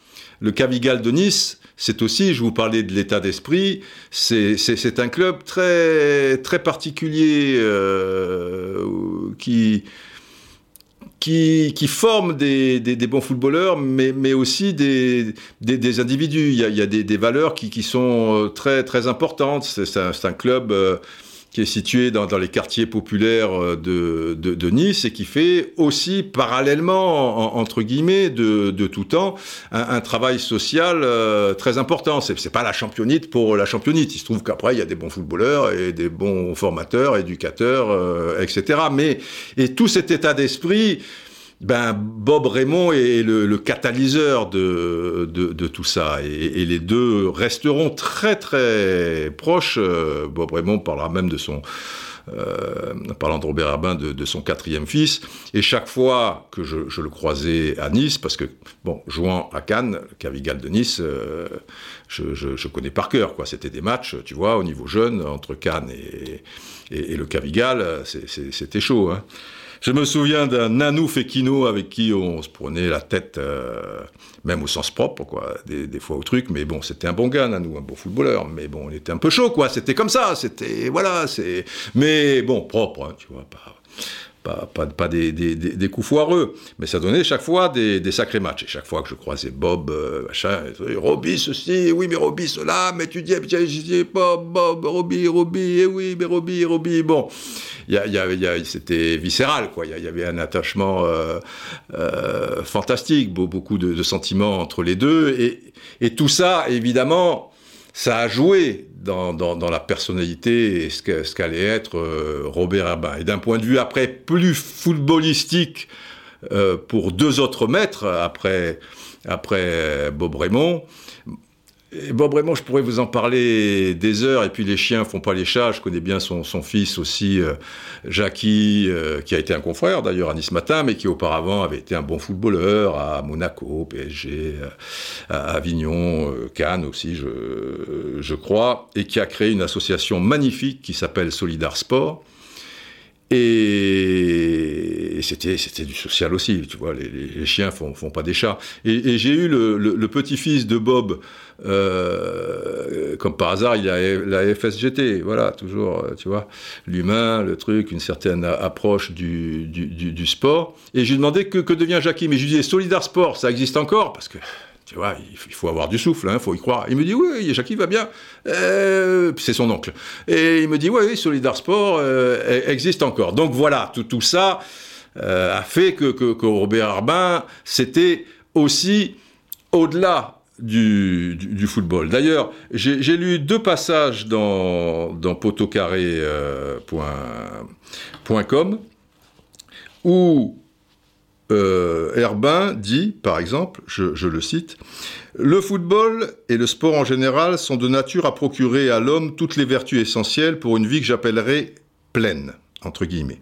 le Cavigal de Nice, c'est aussi, je vous parlais de l'état d'esprit, c'est un club très, très particulier euh, qui, qui, forme des, bons footballeurs, mais, mais aussi des, des, individus. Il y a, des, valeurs qui, qui, sont très, très importantes. C'est un, un, club... Euh, qui est situé dans, dans les quartiers populaires euh, de, de, Nice et qui fait aussi parallèlement, en, entre guillemets, de, de, tout temps, un, travail social euh, très important. C'est, pas la championite pour la championite. Il se trouve qu'après, il y a des bons footballeurs et des bons formateurs, éducateurs, euh, etc. Mais, et tout cet état d'esprit, ben, Bob Raymond est le, catalyseur de, tout ça. Et, les deux resteront très très proches. Euh, Bob Raymond parlera même de son... Euh, parlant de Robert Herbin, de, son quatrième fils. Et chaque fois que je, le croisais à Nice, parce que, bon, jouant à Cannes, Cavigal de Nice, euh, je, je, je, connais par cœur, quoi. C'était des matchs, tu vois, au niveau jeune, entre Cannes et, et, et le Cavigal, c'était chaud, hein. Je me souviens d'un Nanou Fekino avec qui on se prenait la tête, euh, même au sens propre, quoi, des, des, fois au truc. Mais bon, c'était un bon gars, Nanou, un bon footballeur. Mais bon, on était un peu chaud, quoi. C'était comme ça. C'était voilà, c'est. Mais bon, propre, hein, tu vois, pas pas, pas, pas des, des, des, coups foireux, mais ça donnait chaque fois des, des sacrés matchs. Et chaque fois que je croisais Bob, euh, machin, Roby ceci, oui, mais Roby cela, mais tu dis, je dis Bob, Bob, Roby, Roby, eh oui, mais Roby, Roby, bon. Y a, y a, y a, c'était viscéral, quoi. Il y, avait un attachement euh, euh, fantastique, beaucoup de, de, sentiments entre les deux. Et, et tout ça, évidemment, ça a joué dans, la personnalité et ce qu'allait être euh, Robert Herbin. Et d'un point de vue après plus footballistique euh, pour deux autres maîtres après, après Bob Raymond, Bob Raymond, je pourrais vous en parler des heures, et puis les chiens font pas les chats, je connais bien son, fils aussi, euh, Jackie, euh, qui a été un confrère d'ailleurs à Nice Matin, mais qui auparavant avait été un bon footballeur à Monaco, PSG, euh, Avignon, Cannes aussi, je, crois, et qui a créé une association magnifique qui s'appelle Solidar Sport, et c'était du social aussi, tu vois. Les, chiens font font pas des chats. Et, j'ai eu le petit-fils de Bob, euh, comme par hasard, il y a la FSGT, voilà, toujours, tu vois, l'humain, le truc, une certaine approche du, sport. Et j'ai demandé que, que devient Jackie, mais je lui disais Solidar Sport, ça existe encore? Parce que tu vois, il faut avoir du souffle, il hein, faut y croire. Il me dit, oui, Jackie va bien. Euh, c'est son oncle. Et il me dit, oui, Solidar Sport euh, existe encore. Donc voilà, tout, tout ça euh, a fait que, que, que Robert Arbin, c'était aussi au-delà du, football. D'ailleurs, j'ai lu deux passages dans, dans potocarré.com où euh, Herbin dit, par exemple, je, je, le cite, Le football et le sport en général sont de nature à procurer à l'homme toutes les vertus essentielles pour une vie que j'appellerais pleine, entre guillemets.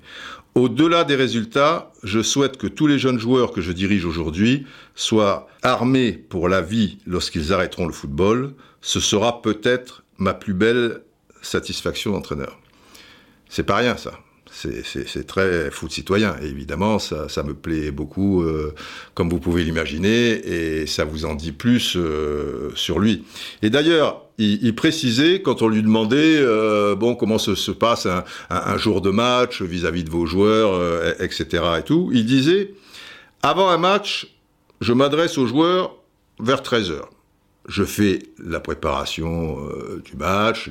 Au-delà des résultats, je souhaite que tous les jeunes joueurs que je dirige aujourd'hui soient armés pour la vie lorsqu'ils arrêteront le football. Ce sera peut-être ma plus belle satisfaction d'entraîneur. C'est pas rien ça c'est très foot citoyen. Et évidemment, ça, me plaît beaucoup, euh, comme vous pouvez l'imaginer, et ça vous en dit plus euh, sur lui. Et d'ailleurs, il, précisait, quand on lui demandait, euh, bon, comment se, se passe un, jour de match vis-à-vis -vis de vos joueurs, euh, etc. et tout, il disait, avant un match, je m'adresse aux joueurs vers 13 heures je fais la préparation euh, du match,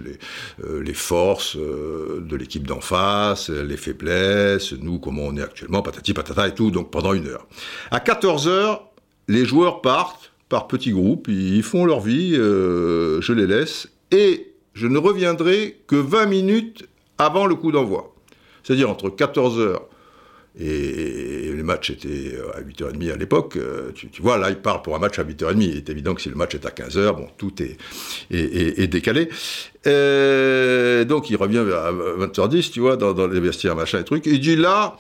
les, forces de l'équipe d'en face, les faiblesses, nous, comment on est actuellement, patati patata et tout, donc pendant une heure. À 14 heures, les joueurs partent par petits groupes, ils font leur vie, euh, je les laisse, et je ne reviendrai que 20 minutes avant le coup d'envoi. C'est-à-dire entre 14 heures et les matchs étaient à 8h30 à l'époque. Tu, tu, vois, là, il part pour un match à 8h30. Il est évident que si le match est à 15h, bon, tout est, est, est, est décalé. Et donc, il revient à 20h10, tu vois, dans, dans, les vestiaires, machin et trucs. Il dit là,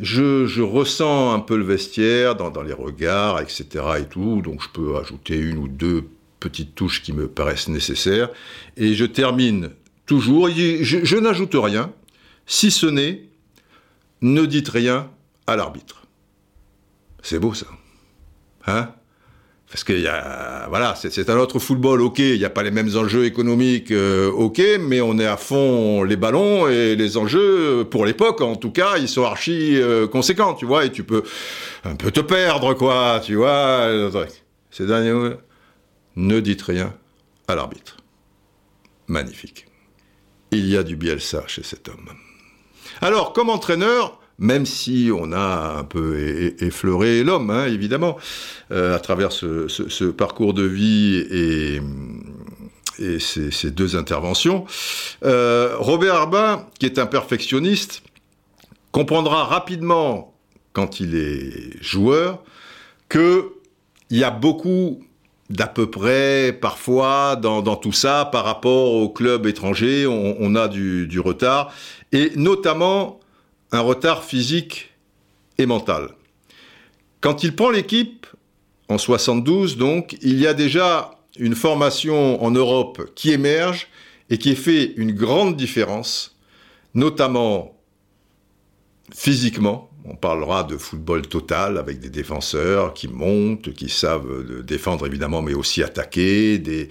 je, ressens un peu le vestiaire dans, les regards, etc. et tout. Donc, je peux ajouter une ou deux petites touches qui me paraissent nécessaires. Et je termine toujours. Je n'ajoute rien, si ce n'est ne dites rien à l'arbitre. C'est beau ça. Hein? Parce que y a, voilà, c'est un autre football, ok, il n'y a pas les mêmes enjeux économiques, euh, ok, mais on est à fond les ballons et les enjeux, pour l'époque en tout cas, ils sont archi euh, conséquents, tu vois, et tu peux un peu te perdre, quoi, tu vois. Ces derniers ne dites rien à l'arbitre. Magnifique. Il y a du Bielsa chez cet homme. Alors, comme entraîneur, même si on a un peu effleuré l'homme, hein, évidemment, euh, à travers ce, parcours de vie et, ces, deux interventions. Euh, Robert Arbin, qui est un perfectionniste, comprendra rapidement, quand il est joueur, qu'il y a beaucoup d'à peu près, parfois, dans, tout ça, par rapport au club étranger, on, a du retard, et notamment un retard physique et mental. Quand il prend l'équipe, en 72 donc, il y a déjà une formation en Europe qui émerge et qui fait une grande différence, notamment physiquement, on parlera de football total avec des défenseurs qui montent, qui savent défendre évidemment, mais aussi attaquer, des,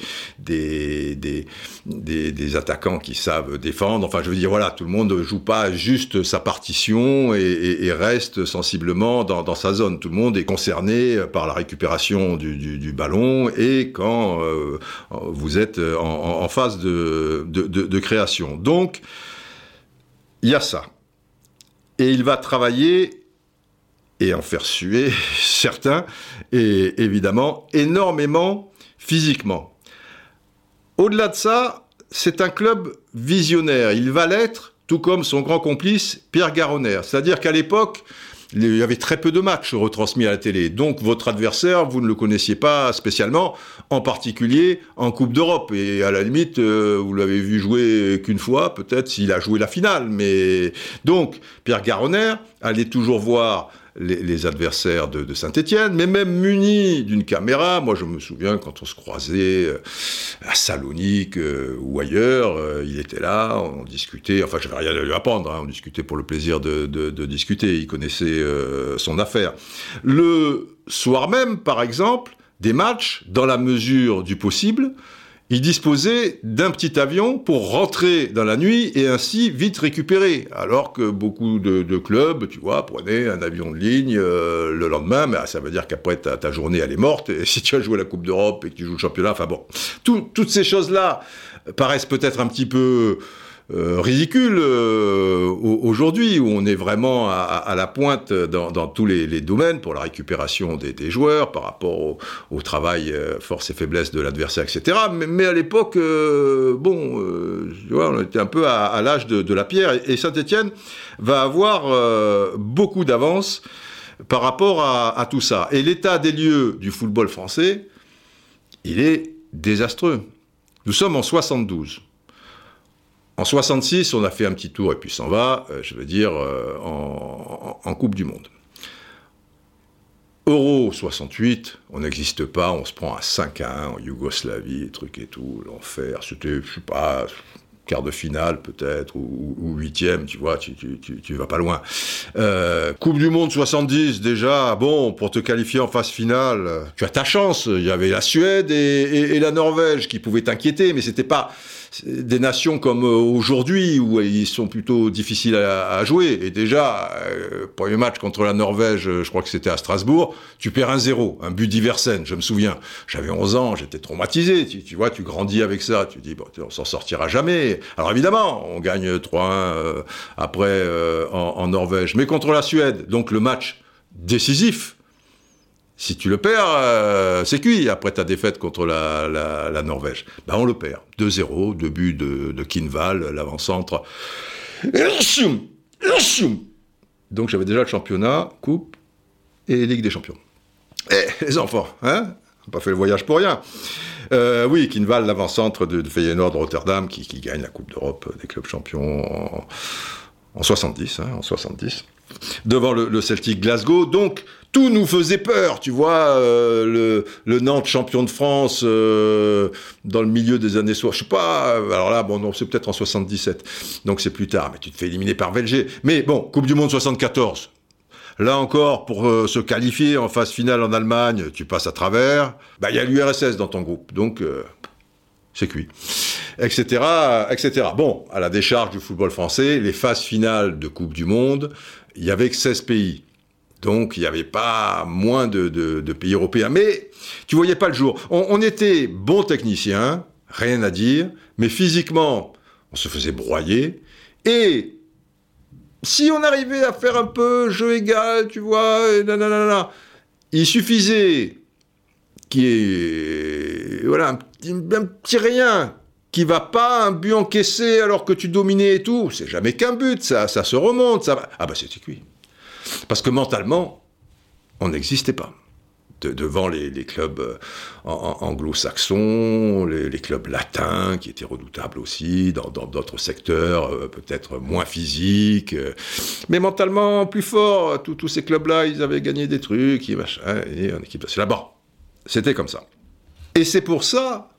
attaquants qui savent défendre. Enfin, je veux dire, voilà, tout le monde ne joue pas juste sa partition et, reste sensiblement dans, sa zone. Tout le monde est concerné par la récupération du, ballon et quand euh, vous êtes en, phase de, de création. Donc, il y a ça et il va travailler et en faire suer certains, et évidemment énormément physiquement. Au-delà de ça, c'est un club visionnaire. Il va l'être, tout comme son grand complice Pierre Garonner. C'est-à-dire qu'à l'époque, il y avait très peu de matchs retransmis à la télé. Donc votre adversaire, vous ne le connaissiez pas spécialement, en particulier en Coupe d'Europe. Et à la limite, euh, vous l'avez vu jouer qu'une fois, peut-être s'il a joué la finale. Mais donc Pierre Garonner allait toujours voir les, adversaires de, Saint-Étienne, mais même muni d'une caméra. Moi, je me souviens quand on se croisait euh, à Salonique euh, ou ailleurs, euh, il était là, on discutait. Enfin, je n'avais rien à lui apprendre. Hein, on discutait pour le plaisir de discuter. Il connaissait son affaire. Le soir même, par exemple, des matchs, dans la mesure du possible, il disposait d'un petit avion pour rentrer dans la nuit et ainsi vite récupérer. Alors que beaucoup de, clubs, tu vois, prenaient un avion de ligne euh, le lendemain, mais ça veut dire qu'après ta, journée elle est morte. Et si tu as joué la Coupe d'Europe et que tu joues le championnat, enfin bon, toutes ces choses-là paraissent peut-être un petit peu ridicule euh, aujourd'hui, où on est vraiment à, la pointe dans, tous les, domaines pour la récupération des, joueurs par rapport au, travail euh, force et faiblesse de l'adversaire, etc. Mais, à l'époque, bon, on était un peu à, l'âge de, la pierre, et, Saint-Étienne va avoir beaucoup d'avance par rapport à, à tout ça. Et l'état des lieux du football français, il est désastreux. Nous sommes en 72. En 66, on a fait un petit tour et puis s'en va, euh, je veux dire, euh, en, Coupe du Monde. Euro 68, on n'existe pas, on se prend à 5 à 1 en Yougoslavie, truc et tout, l'enfer. C'était, je sais pas, quart de finale peut-être, ou huitième, tu vois, tu, tu, vas pas loin. Euh, coupe du Monde 70, déjà, bon, pour te qualifier en phase finale, tu as ta chance. Il y avait la Suède et, et la Norvège qui pouvaient t'inquiéter, mais c'était pas des nations comme euh, aujourd'hui où ils sont plutôt difficiles à, jouer. Et déjà, euh, premier match contre la Norvège, je crois que c'était à Strasbourg, tu perds un zéro, un but d'Iversen, je me souviens. J'avais 11 ans, j'étais traumatisé. Tu, vois, tu grandis avec ça. Tu dis, bon, on s'en sortira jamais. Alors évidemment, on gagne 3-1 euh, après en Norvège. Mais contre la Suède, donc le match décisif, si tu le perds, euh, c'est cuit après ta défaite contre la, Norvège. Ben on le perd. 2-0, deux buts de, Kinval, l'avant-centre. Donc j'avais déjà le championnat, coupe et Ligue des champions. Eh, les enfants, hein? On pas fait le voyage pour rien. Euh, oui, Kinval, l'avant-centre de, Feyenoord de Rotterdam, qui, gagne la Coupe d'Europe des clubs champions 70, hein, en 70 devant le, Celtic Glasgow. Donc, tout nous faisait peur, tu vois, euh, le, Nantes champion de France euh, dans le milieu des années 60, je sais pas, alors là, bon, non, c'est peut-être en 77, donc c'est plus tard, mais tu te fais éliminer par Belgique. Mais bon, Coupe du Monde 74, Là encore, pour euh, se qualifier en phase finale en Allemagne, tu passes à travers. Bah, il y a l'URSS dans ton groupe, donc euh, c'est cuit, etc., etc. Bon, à la décharge du football français, les phases finales de Coupe du Monde, il y avait que 16 pays. Donc, il n'y avait pas moins de, pays européens. Mais tu voyais pas le jour. On, était bons techniciens, rien à dire, mais physiquement, on se faisait broyer. Et si on arrivait à faire un peu jeu égal, tu vois, il suffisait qu'il y ait voilà, un petit, rien qui va pas, un but encaissé alors que tu dominais et tout. C'est jamais qu'un but, ça, ça se remonte. Ça va. Ah bah c'était cuit. Parce que mentalement, on n'existait pas devant les, clubs euh, anglo-saxons, les, clubs latins qui étaient redoutables aussi, dans d'autres secteurs euh, peut-être moins physiques, euh, mais mentalement plus forts. Tous ces clubs-là, ils avaient gagné des trucs, et machin, et en équipe C'est là-bas. C'était comme ça. Et c'est pour ça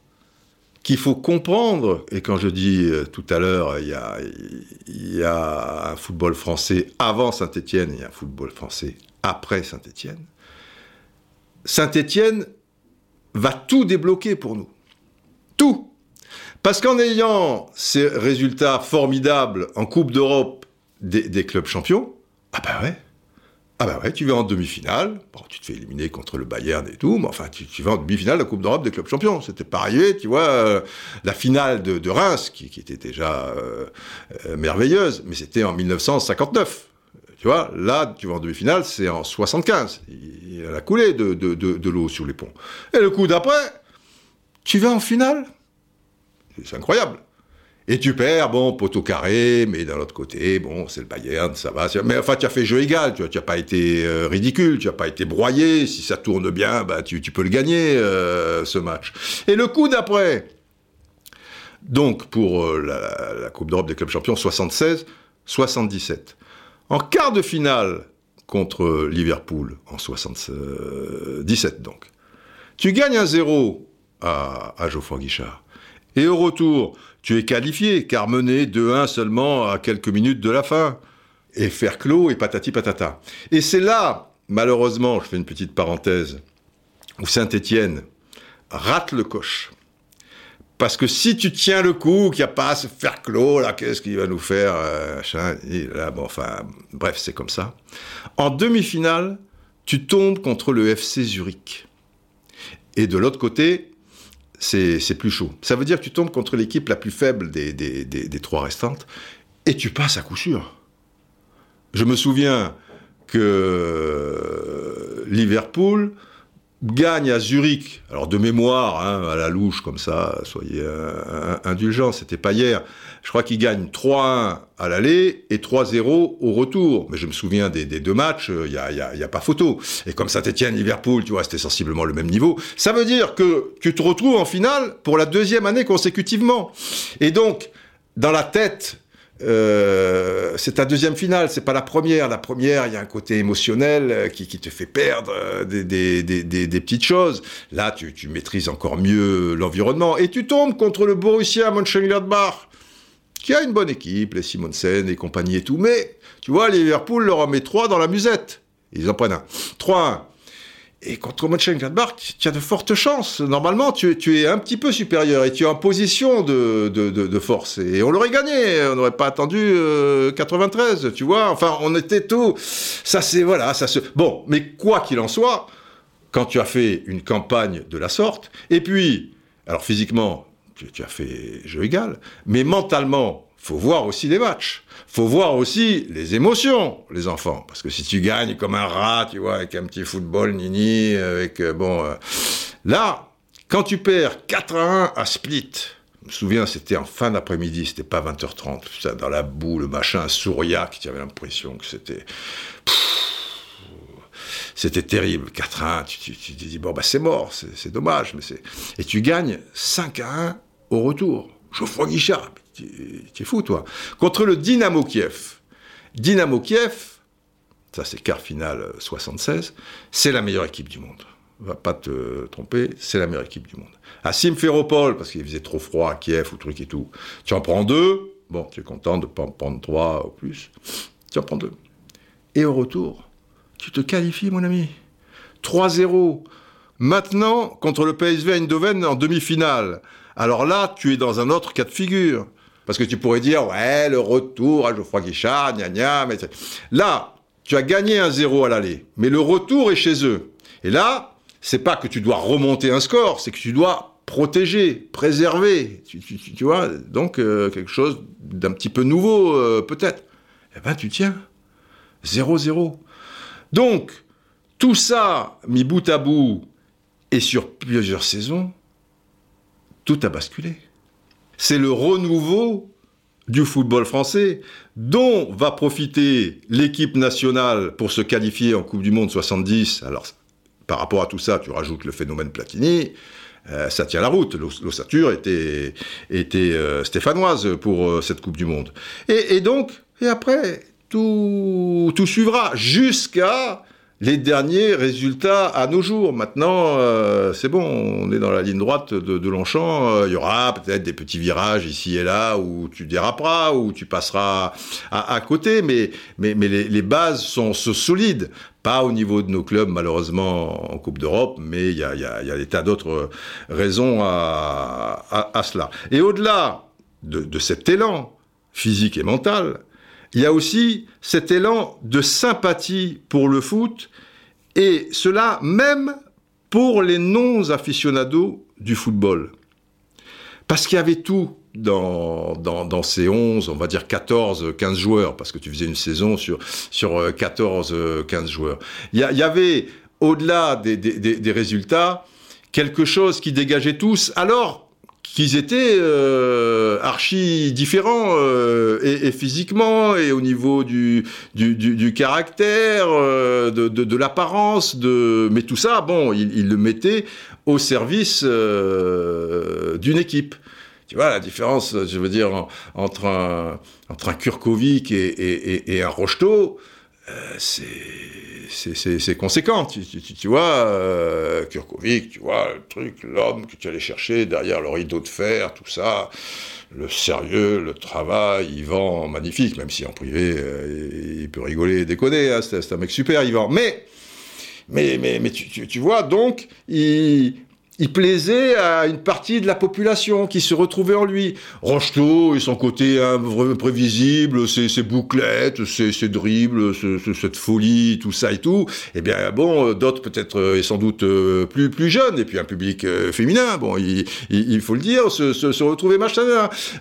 qu'il faut comprendre, et quand je dis tout à l'heure, il y, a, un football français avant Saint-Étienne et un football français après Saint-Étienne, Saint-Étienne va tout débloquer pour nous. Tout. Parce qu'en ayant ces résultats formidables en Coupe d'Europe des, clubs champions, ah bah ouais, ah bah ouais, tu vas en demi-finale, tu te fais éliminer contre le Bayern et tout, mais enfin, tu, vas en demi-finale de la Coupe d'Europe des clubs champions. C'était pas tu vois, euh, la finale de, Reims, qui, était déjà euh, euh, merveilleuse, mais c'était en 1959. Tu vois, là, tu vas en demi-finale, c'est en 75. Il a coulé de, de, l'eau sur les ponts. Et le coup d'après, tu vas en finale? C'est incroyable. Et tu perds, bon, poteau carré, mais d'un autre côté, bon, c'est le Bayern, ça va. Mais enfin, tu as fait jeu égal, tu n'as pas été euh, ridicule, tu n'as pas été broyé. Si ça tourne bien, bah, tu, peux le gagner, euh, ce match. Et le coup d'après, donc pour euh, la, Coupe d'Europe des clubs champions, 76, 77. En quart de finale contre Liverpool, en 77 donc, tu gagnes un 0 à, Geoffroy Guichard. Et au retour, tu es qualifié, car mené 2-1 seulement à quelques minutes de la fin. Et faire clos et patati patata. Et c'est là, malheureusement, je fais une petite parenthèse, où Saint-Étienne rate le coche. Parce que si tu tiens le coup, qu'il n'y a pas à faire clos, là, qu'est-ce qu'il va nous faire euh, Bref, c'est comme ça. En demi-finale, tu tombes contre le FC Zurich. Et de l'autre côté, c'est plus chaud. Ça veut dire que tu tombes contre l'équipe la plus faible des, des, trois restantes, et tu passes à coup sûr. Je me souviens que Liverpool gagne à Zurich, alors de mémoire, hein, à la louche comme ça, soyez euh, indulgents, c'était pas hier, je crois qu'il gagne 3-1 à l'aller et 3-0 au retour. Mais je me souviens des, deux matchs, il n'y a, y a, pas photo. Et comme Saint-Etienne, Liverpool, tu vois, c'était sensiblement le même niveau. Ça veut dire que tu te retrouves en finale pour la deuxième année consécutivement. Et donc, dans la tête euh, c'est ta deuxième finale, c'est pas la première. La première, il y a un côté émotionnel euh, qui, te fait perdre euh, des, petites choses. Là, tu, maîtrises encore mieux l'environnement et tu tombes contre le Borussia Mönchengladbach, qui a une bonne équipe, les Simonsen et compagnie et tout. Mais tu vois, Liverpool leur en met trois dans la musette. Ils en prennent un. 3-1. Et contre Mönchengladbach, tu as de fortes chances. Normalement, tu, es un petit peu supérieur et tu es en position de, force. Et on l'aurait gagné. On n'aurait pas attendu 93, euh, tu vois. Enfin, on était tout. Ça, c'est voilà, ça se. Bon, mais quoi qu'il en soit, quand tu as fait une campagne de la sorte, et puis, alors physiquement, tu, tu as fait jeu égal, mais mentalement, faut voir aussi les matchs. Faut voir aussi les émotions, les enfants. Parce que si tu gagnes comme un rat, tu vois, avec un petit football nini, avec, euh, bon... Euh, là, quand tu perds 4 à 1 à Split, je me souviens, c'était en fin d'après-midi, c'était pas 20h30, dans la boue, le machin, Souriac, tu avais l'impression que c'était... C'était terrible, 4 à 1, tu, te dis, bon, bah c'est mort, c'est dommage, mais c'est... Et tu gagnes 5 à 1 au retour. Geoffroy Guichard, tu es fou, toi. Contre le Dynamo Kiev. Dynamo Kiev, ça c'est quart finale 76, c'est la meilleure équipe du monde. Va pas te tromper, c'est la meilleure équipe du monde. À Simferopol, parce qu'il faisait trop froid à Kiev ou truc et tout, tu en prends deux, bon, tu es content de pas en prendre trois ou plus, tu en prends deux. Et au retour, tu te qualifies, mon ami. 3-0. Maintenant, contre le PSV Eindhoven en demi-finale. Alors là, tu es dans un autre cas de figure. Parce que tu pourrais dire, ouais, le retour à Geoffroy Guichard, gna gna, mais... Là, tu as gagné un 0 à l'aller, mais le retour est chez eux. Et là, c'est pas que tu dois remonter un score, c'est que tu dois protéger, préserver, tu, vois, donc euh, quelque chose d'un petit peu nouveau euh, peut-être. Eh ben tu tiens, 0-0. Donc, tout ça mis bout à bout et sur plusieurs saisons, tout a basculé. C'est le renouveau du football français, dont va profiter l'équipe nationale pour se qualifier en Coupe du Monde 70. Alors, par rapport à tout ça, tu rajoutes le phénomène Platini, euh, ça tient la route. L'ossature était, euh, stéphanoise pour euh, cette Coupe du Monde. Et, et, donc, et après, tout, tout suivra jusqu'à les derniers résultats à nos jours. Maintenant, euh, c'est bon, on est dans la ligne droite de, Longchamp. Euh, il y aura peut-être des petits virages ici et là où tu déraperas, où tu passeras à, côté, mais, les, bases sont, solides. Pas au niveau de nos clubs, malheureusement, en Coupe d'Europe, mais il y a, y, a, y a, des tas d'autres raisons à, cela. Et au-delà de, de cet élan physique et mental, il y a aussi cet élan de sympathie pour le foot, et cela même pour les non-aficionados du football. Parce qu'il y avait tout dans, ces 11, on va dire 14, 15 joueurs, parce que tu faisais une saison sur, sur 14, euh, 15 joueurs. Il y, avait, au-delà des, des résultats, quelque chose qui dégageait tous. Alors, qu'ils étaient euh, archi différents euh, et, et, physiquement et au niveau du du, du, du caractère, euh, de, de, de l'apparence, de mais tout ça, bon, il, il le mettait au service euh, d'une équipe. Tu vois la différence, je veux dire, entre un entre un Kurkovic et, et, et un Rocheteau, c'est c'est conséquent. Tu, tu, tu vois, euh, Kurkovic, tu vois, le truc, l'homme que tu allais chercher derrière le rideau de fer, tout ça, le sérieux, le travail, Yvan, magnifique, même si en privé, euh, il peut rigoler et déconner, hein, c'est un mec super, Yvan. Mais, mais, mais, mais tu vois, donc, il, il plaisait à une partie de la population qui se retrouvait en lui. Rocheteau et son côté imprévisible, ses, bouclettes, ses, ses dribbles, cette folie, tout ça et tout. Eh bien, bon, euh, d'autres peut-être euh, et sans doute euh, plus plus jeunes, et puis un public féminin, bon, il, faut le dire, se, se, se retrouver machin.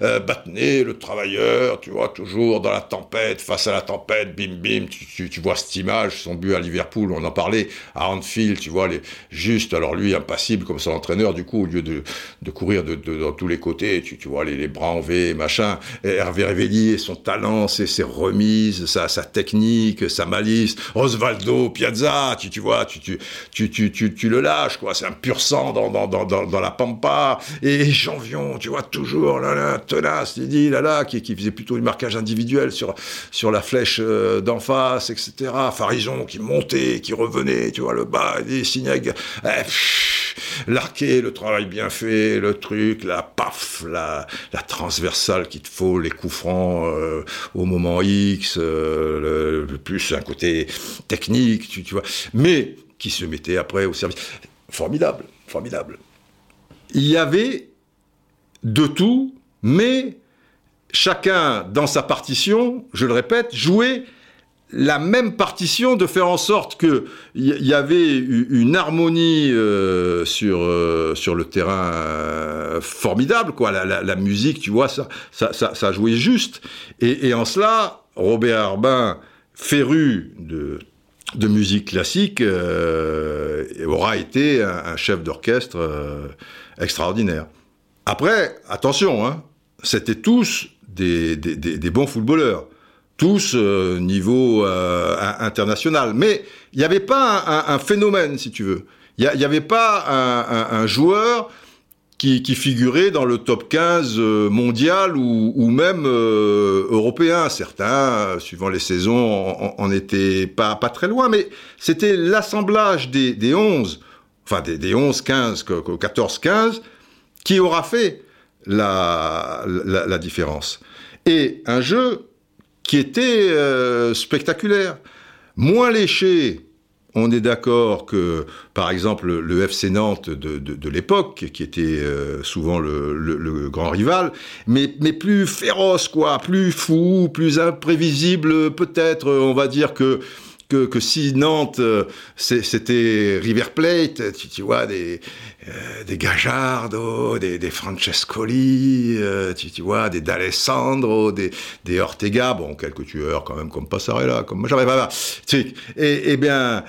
Euh, Battenet, le travailleur, tu vois, toujours dans la tempête, face à la tempête, bim bim, tu, vois cette image, son but à Liverpool, on en parlait, à Anfield, tu vois, les, juste, alors lui, impassible comme son entraîneur, du coup, au lieu de, de courir de, de, dans tous les côtés, tu, tu vois, les, les bras en V, machin, Hervé Révelli son talent, ses, ses remises, sa, sa technique, sa malice, Osvaldo, Piazza, tu, tu vois, tu, tu, le lâches, quoi, c'est un pur sang dans, dans, dans, dans, la pampa, et Janvion, tu vois, toujours, là, là, tenace, il dit, là, là, qui, qui faisait plutôt du marquage individuel sur, sur la flèche euh, d'en face, etc. Farison qui montait, qui revenait, tu vois, le bas, des Signac, eh, l'arqué, le travail bien fait, le truc, la paf, la, la transversale qu'il te faut, les coups francs euh, au moment X, euh, le, plus un côté technique, tu, tu vois, mais qui se mettait après au service. Formidable, formidable. Il y avait de tout, mais chacun dans sa partition, je le répète, jouait la même partition de faire en sorte que il y, avait une harmonie euh, sur euh, sur le terrain euh, formidable quoi. La, la, la, musique tu vois ça ça ça, ça jouait juste. Et, et, en cela Robert Arbin féru de de musique classique euh, aura été un, un chef d'orchestre extraordinaire. Après attention hein c'était tous des, des, des bons footballeurs tous euh, niveau euh, international. Mais il n'y avait pas un, phénomène, si tu veux. Il n'y avait pas un, joueur qui, figurait dans le top 15 euh, mondial ou, même européen. Certains, suivant les saisons, en, étaient pas, très loin, mais c'était l'assemblage des, des 11, enfin des, des 11, 15, 14, 15, qui aura fait la, la différence. Et un jeu qui était euh, spectaculaire. Moins léché on est d'accord que, par exemple, le FC Nantes de, l'époque, qui était euh, souvent le, grand rival, mais, mais plus féroce, quoi, plus fou, plus imprévisible, peut-être, on va dire que que, si Nantes, euh, c'était River Plate, tu, vois, des, euh, des Gajardo, des, des Francescoli, euh, tu, vois, des D'Alessandro, des, des Ortega, bon, quelques tueurs quand même, comme Passarella, comme j'avais pas. Et, eh bien,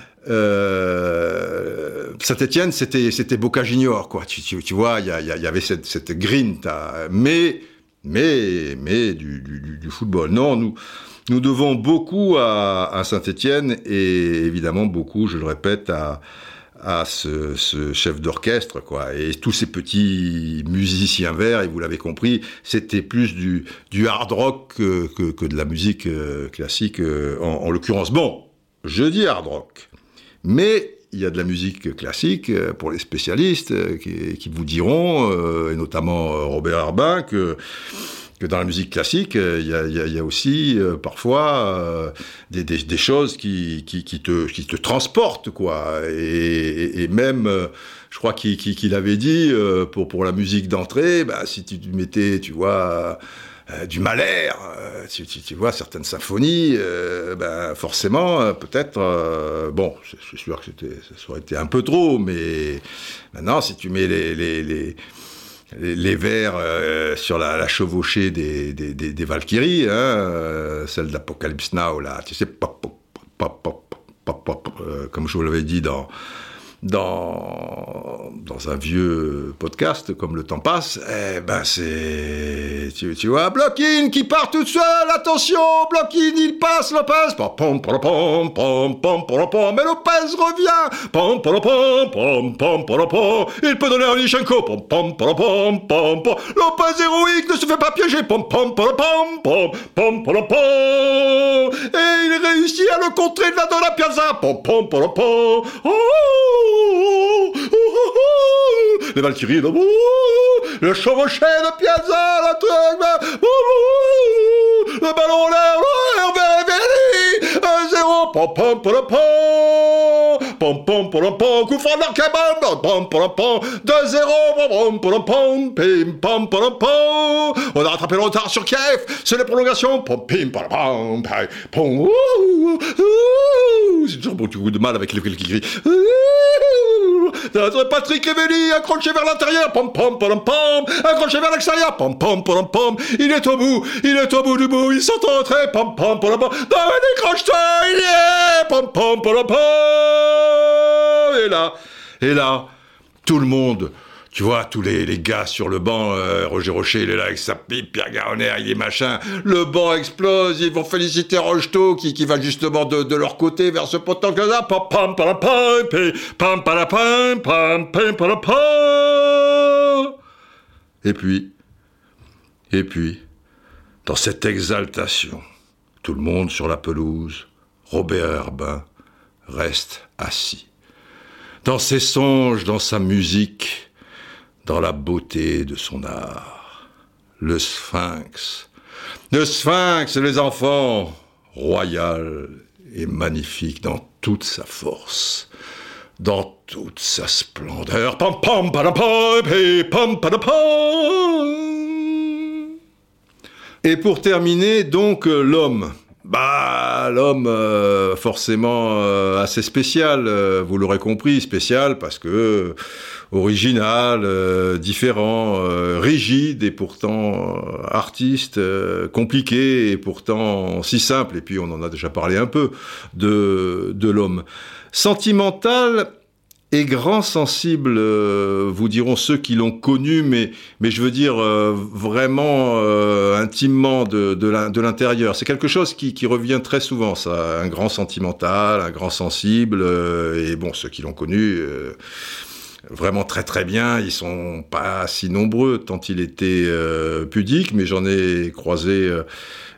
Saint-Etienne, c'était, c'était Boca Junior, quoi. Tu, tu, vois, il y, y, avait cette, cette grinta, mais, mais, mais du, du, du football. Non, nous, nous devons beaucoup à, Saint-Étienne et évidemment beaucoup, je le répète, à, ce, chef d'orchestre, quoi. Et tous ces petits musiciens verts, et vous l'avez compris, c'était plus du, hard rock que, de la musique euh, classique, euh, en, l'occurrence. Bon, je dis hard rock, mais il y a de la musique classique euh, pour les spécialistes qui, vous diront, et notamment Robert Arbin, que dans la musique classique, euh, il y a, aussi euh, parfois euh, des, choses qui, te, qui te transportent, quoi. Et, même, je crois qu'il avait dit, pour, pour la musique d'entrée, bah, si tu mettais, tu vois... du Mahler, tu, tu, vois certaines symphonies, ben forcément, peut-être, bon, c'est sûr que ça aurait été un peu trop, mais maintenant, si tu mets les vers euh, sur la, chevauchée des, des, des, Valkyries, hein, euh, celle d'Apocalypse Now, là, tu sais, pop, pop, pop, euh, comme je vous l'avais dit dans, dans, un vieux podcast, comme le temps passe, eh ben c'est, tu, vois, Blockin qui part toute seule, attention, Blockin, il passe Lopez, pom, pom, pom, pom, pom, pom, pom, mais Lopez revient, pom, pom, pom, pom, pom, pom, pom, il peut donner à Lichenko, pom, pom, pom, pom, pom, pom, Lopez héroïque ne se fait pas piéger, pom, pom, pom, pom, pom, pom, pom, et il réussit à le contrer de la piazza, pom, pom, pom, pom, oh, les Valkyries, le chevauché de Piazza, la truc, le ballon l'air, Hervé zéro, pom pom pom pom pom pom pom coup franc d'Arkebam, pom pom pom 2-0, pom pom pom pim pom pom pom on a rattrapé le retard sur Kiev, c'est les prolongations, pom pim pom pom pom j'ai toujours beaucoup de mal avec les qui crient Patrick Evelli, accroché vers l'intérieur, pom pom pom pom, accroché vers l'extérieur, pom pom pom pom, il est au bout, il est au bout du bout, ils sont entrés, pom pom pom pom, Dominique Rocheteau, il y est, pom pom pom pom, et là, et là, tout le monde tu vois, tous les, les gars sur le banc, euh, Roger Rocher, il est là avec sa pipe, Pierre Garonner, il est machin, le banc explose, ils vont féliciter Rocheteau qui, qui va justement de, de leur côté vers ce potent que là, pam pam pam pam pam pam pam pam pam pam Et puis, et puis, dans cette exaltation, tout le monde sur la pelouse, Robert Herbin reste assis. Dans ses songes, dans sa musique, dans la beauté de son art. Le sphinx. Le sphinx, les enfants, royal et magnifique dans toute sa force, dans toute sa splendeur. Pam pam pam pam Et pour terminer, donc l'homme. Bah, l'homme, euh, forcément euh, assez spécial, euh, vous l'aurez compris, spécial parce que original, différent, rigide et pourtant artiste, compliqué et pourtant si simple. Et puis on en a déjà parlé un peu de, de l'homme. Sentimental, et grand sensible, euh, vous diront ceux qui l'ont connu, mais, mais je veux dire euh, vraiment euh, intimement de, de l'intérieur. C'est quelque chose qui, qui, revient très souvent, ça. Un grand sentimental, un grand sensible, et bon, ceux qui l'ont connu, vraiment très très bien, ils sont pas si nombreux tant il était pudique, mais j'en ai croisé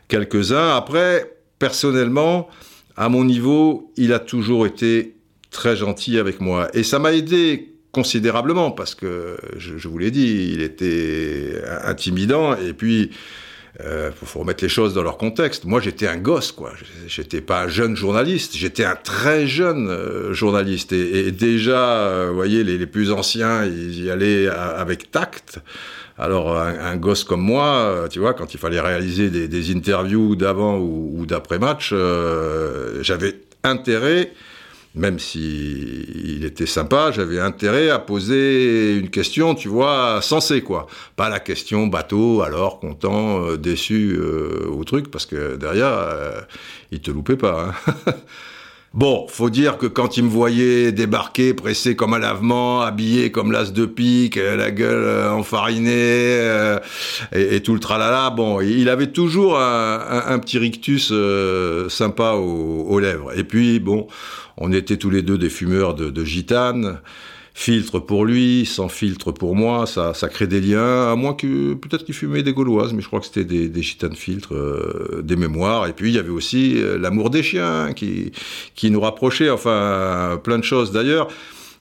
quelques-uns. Après, personnellement, à mon niveau, il a toujours été très gentil avec moi. Et ça m'a aidé considérablement parce que, je, vous l'ai dit, il était intimidant et puis euh, faut remettre les choses dans leur contexte. Moi, j'étais un gosse, quoi. J'étais pas un jeune journaliste, j'étais un très jeune euh, journaliste. Et, déjà, vous voyez, les, plus anciens, ils y allaient avec tact. Alors un, gosse comme moi, tu vois, quand il fallait réaliser des, interviews d'avant ou d'après match, j'avais intérêt même si il était sympa, j'avais intérêt à poser une question, tu vois, sensée, quoi. Pas la question bateau, alors, content, euh, déçu euh, au truc, parce que derrière, euh, il te loupait pas. Hein. Bon, faut dire que quand il me voyait débarquer, pressé comme un lavement, habillé comme l'as de pique, la gueule enfarinée et, tout le tralala, bon, il avait toujours un, petit rictus sympa aux, lèvres. Et puis, bon, on était tous les deux des fumeurs de, de gitane. Filtre pour lui, sans filtre pour moi, ça, ça crée des liens, à moins que peut-être qu'il fumait des gauloises, mais je crois que c'était des, des gitanes filtres, euh, des mémoires. Et puis il y avait aussi euh, l'amour des chiens qui, qui nous rapprochait, enfin plein de choses d'ailleurs.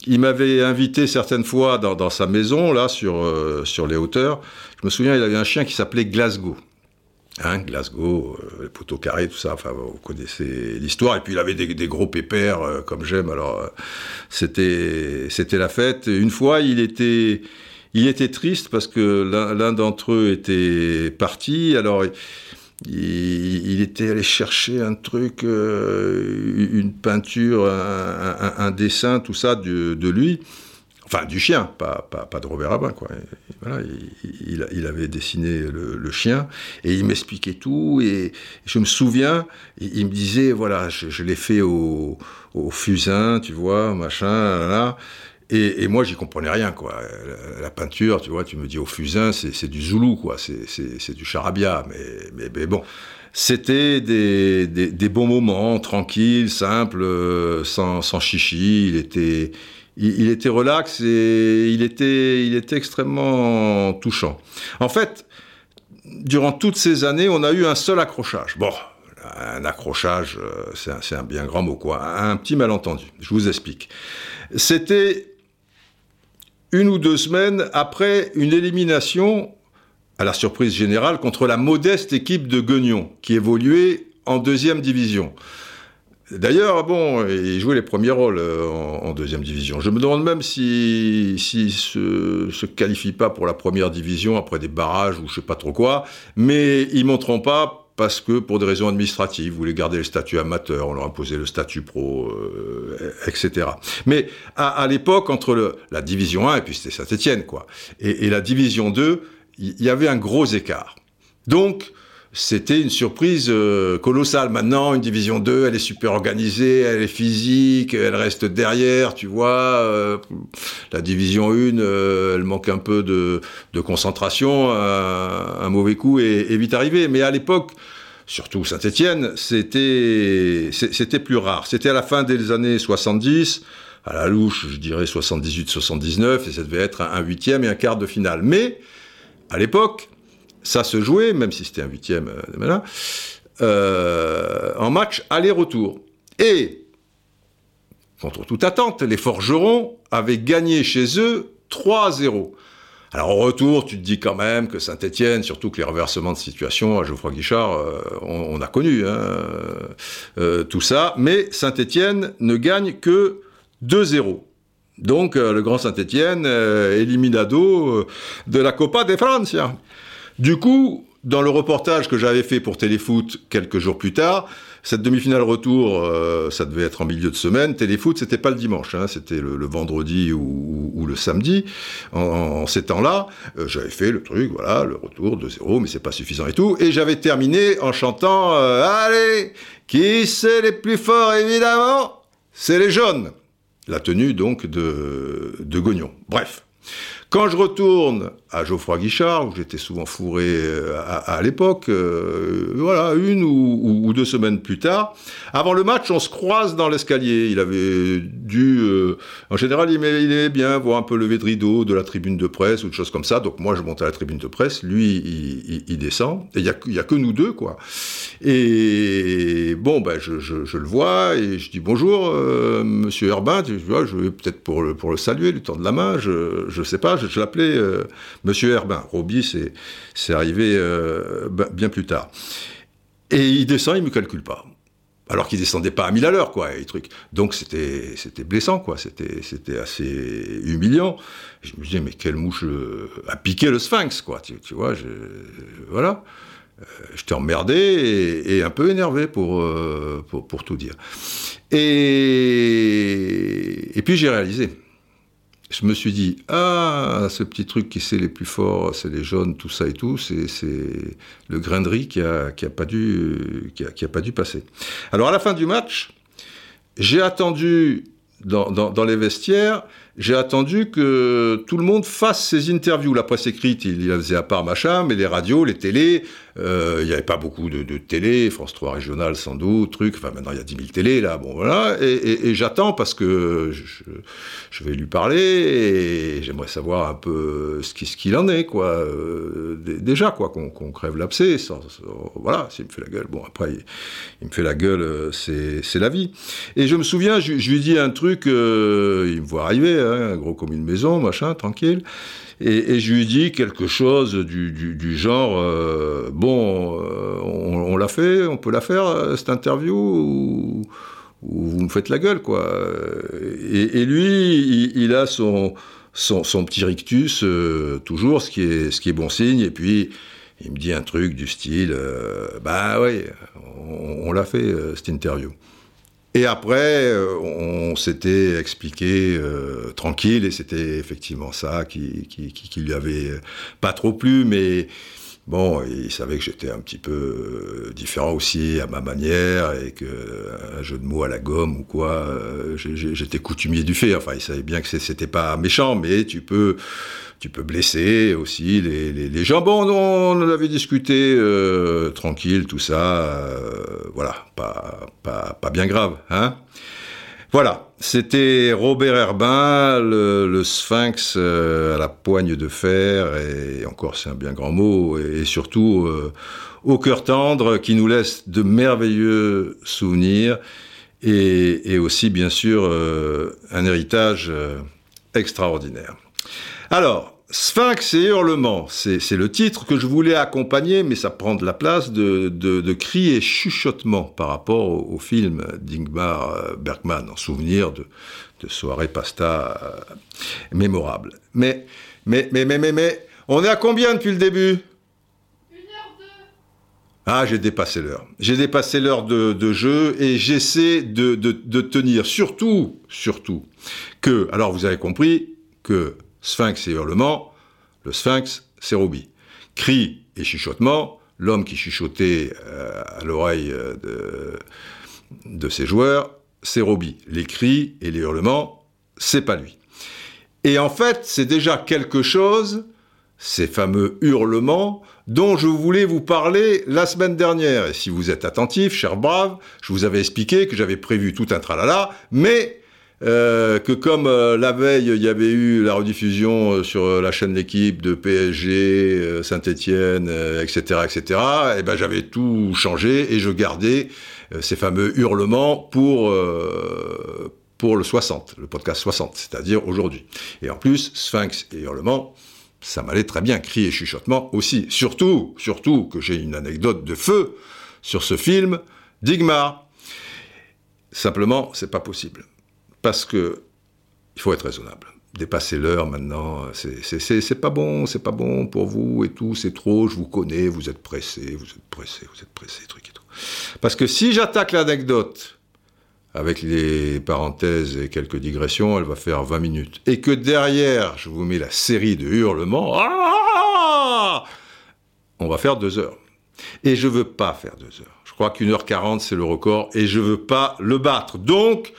Il m'avait invité certaines fois dans, dans, sa maison, là, sur, euh, sur les hauteurs. Je me souviens, il avait un chien qui s'appelait Glasgow. Hein, Glasgow, euh, les poteaux carrés, tout ça, enfin, vous connaissez l'histoire. Et puis il avait des, gros pépères, euh, comme j'aime, alors euh, c'était, c'était la fête. Une fois, il était, il était triste parce que l'un, d'entre eux était parti, alors il, il, était allé chercher un truc, une peinture, un, un, un, dessin, tout ça de, de lui. Enfin, du chien, pas, pas, pas de Robert Rabin, quoi. voilà, il, il, avait dessiné le, le chien, et il m'expliquait tout, et je me souviens, il, me disait, voilà, je, je l'ai fait au, au, fusain, tu vois, machin, là. Et, et, moi, j'y comprenais rien, quoi. La, peinture, tu vois, tu me dis au fusain, c'est du zoulou, quoi. C'est du charabia, mais, mais, mais bon. C'était des, des, des, bons moments, tranquilles, simples, sans, sans chichi. Il était, il, était relax et il était, il était extrêmement touchant. En fait, durant toutes ces années, on a eu un seul accrochage. Bon, un accrochage, euh, c'est un, un, bien grand mot, quoi. Un petit malentendu. Je vous explique. C'était une ou deux semaines après une élimination, à la surprise générale, contre la modeste équipe de Guignon, qui évoluait en deuxième division. D'ailleurs, bon, il jouait les premiers rôles euh, en, deuxième division. Je me demande même s'il si, si se, se qualifie pas pour la première division après des barrages ou je sais pas trop quoi, mais ils monteront pas parce que pour des raisons administratives, vous voulez garder le statut amateur, on leur a imposé le statut pro, euh, etc. Mais à, l'époque, entre la division 1, et puis c'était Saint-Etienne, quoi, et, et, la division 2, il y, y avait un gros écart. Donc, c'était une surprise euh, colossale. Maintenant, une division 2, elle est super organisée, elle est physique, elle reste derrière, tu vois. Euh, la division 1, euh, elle manque un peu de, de concentration, un, mauvais coup est, est vite arrivé. Mais à l'époque, surtout Saint-Etienne, c'était c'était plus rare. C'était à la fin des années 70, à la louche, je dirais 78-79, et ça devait être un huitième et un quart de finale. Mais, à l'époque, ça se jouait, même si c'était un huitième, euh, euh, en match aller-retour. Et, contre toute attente, les forgerons avaient gagné chez eux 3-0. Alors au retour, tu te dis quand même que Saint-Etienne, surtout que les reversements de situation à Geoffroy Guichard, euh, on, a connu hein, euh, tout ça, mais Saint-Etienne ne gagne que 2-0. Donc le grand Saint-Etienne, éliminado de la Copa de Francia. Du coup, dans le reportage que j'avais fait pour Téléfoot quelques jours plus tard, cette demi-finale retour, euh, ça devait être en milieu de semaine. Téléfoot, c'était pas le dimanche, hein, c'était le, vendredi ou, le samedi. En, ces temps-là, euh, j'avais fait le truc, voilà, le retour de zéro, mais c'est pas suffisant et tout. Et j'avais terminé en chantant euh, Allez, qui c'est les plus forts évidemment? C'est les jaunes. La tenue donc de, de Gognon. Bref. Quand je retourne à Geoffroy Guichard, où j'étais souvent fourré euh, à, l'époque, euh, voilà, une ou, deux semaines plus tard, avant le match, on se croise dans l'escalier. Il avait dû, euh, en général, il aimait, bien voir un peu lever de rideau de la tribune de presse ou de choses comme ça. Donc moi, je monte à la tribune de presse, lui, il, descend, et il n'y a, que nous deux, quoi. Et bon, ben, je, le vois, et je dis bonjour, euh, monsieur Herbin, je, je vais peut-être pour le, saluer, lui tendre la main, je, je sais pas, l'appelais Monsieur Herbin. Roby, c'est arrivé bien plus tard. Et il descend, il me calcule pas alors qu'il descendait pas à 1000 à l'heure, quoi, et trucs. Donc c'était c'était blessant, quoi. C'était c'était assez humiliant. Je me disais mais quelle mouche euh, a piqué le Sphinx, quoi. Tu, vois, je, voilà. Euh, je t'ai emmerdé et, un peu énervé pour, euh, pour, pour tout dire. Et et puis j'ai réalisé je me suis dit, ah, ce petit truc qui c'est les plus forts, c'est les jaunes, tout ça et tout, c'est le grain de riz qui a, qui a, pas dû, qui a, qui a pas dû passer. Alors à la fin du match, j'ai attendu dans, dans, les vestiaires, j'ai attendu que tout le monde fasse ses interviews. La presse écrite, il la faisait à part, machin, mais les radios, les télés, il n'y avait pas beaucoup de, de, télé, France 3 régionale sans doute, truc, enfin maintenant il y a 10 000 télés là, bon voilà, et, et, et j'attends parce que je, je, vais lui parler et j'aimerais savoir un peu ce qu'il ce en est, quoi, euh, déjà, quoi, qu'on crève l'abcès, voilà, s'il me fait la gueule, bon après il, me fait la gueule, euh, c'est la vie. Et je me souviens, je, je lui dis un truc, euh, il me voit arriver, hein, gros comme une maison, machin, tranquille. Et, je lui dis quelque chose du, genre euh, bon, euh, on, l'a fait, on peut la faire euh, cette interview ou, ou, vous me faites la gueule quoi. Et, lui, il, a son, son, petit rictus toujours, ce qui est ce qui est bon signe. Et puis il me dit un truc du style euh, bah oui, on, on l'a fait cette interview. Et après, euh, on s'était expliqué euh, tranquille, et c'était effectivement ça qui, lui avait pas trop plu, mais bon, il savait que j'étais un petit peu euh, différent aussi à ma manière, et que un jeu de mots à la gomme ou quoi, j'étais coutumier du fait. Enfin, il savait bien que c'était pas méchant, mais tu peux tu peux blesser aussi les, les, gens. Bon, on, avait discuté euh, tranquille, tout ça. Euh, voilà, pas, pas, pas bien grave. Hein voilà, c'était Robert Herbin, le, sphinx euh, à la poigne de fer, et encore c'est un bien grand mot, et, surtout au cœur tendre, qui nous laisse de merveilleux souvenirs, et, aussi bien sûr un héritage extraordinaire. Alors, Sphinx et hurlements, c'est le titre que je voulais accompagner, mais ça prend de la place de, de, de cris et chuchotements par rapport au, au film d'Ingmar Bergman, en souvenir de, de soirées pasta euh, mémorables. Mais, mais, mais, mais, mais, mais, on est à combien depuis le début? Ah, j'ai dépassé l'heure. J'ai dépassé l'heure de, de, jeu et j'essaie de, de, de tenir surtout, surtout, que, alors vous avez compris, que Sphinx et hurlement, le Sphinx, c'est Roby. Cri et chuchotement, l'homme qui chuchotait euh, à l'oreille euh, de, de ses joueurs, c'est Roby. Les cris et les hurlements, c'est pas lui. Et en fait, c'est déjà quelque chose, ces fameux hurlements, dont je voulais vous parler la semaine dernière. Et si vous êtes attentif, cher brave, je vous avais expliqué que j'avais prévu tout un tralala, mais euh, que comme euh, la veille il y avait eu la rediffusion euh, sur la chaîne d'équipe de PSG, euh, Saint-Étienne, etc., etc., et ben j'avais tout changé et je gardais euh, ces fameux hurlements pour pour le 60, le podcast 60, c'est-à-dire aujourd'hui. Et en plus, Sphinx et hurlements, ça m'allait très bien, cri et chuchotement aussi. Surtout, surtout que j'ai une anecdote de feu sur ce film d'Igmar. Simplement, c'est pas possible parce que il faut être raisonnable. Dépasser l'heure maintenant, c'est pas bon, c'est pas bon pour vous et tout, c'est trop, je vous connais, vous êtes pressé, vous êtes pressé, vous êtes pressé, truc et tout. Parce que si j'attaque l'anecdote avec les parenthèses et quelques digressions, elle va faire 20 minutes. Et que derrière, je vous mets la série de hurlements, ah on va faire deux heures. Et je veux pas faire deux heures. Je crois qu'une heure quarante, c'est le record, et je veux pas le battre. Donc,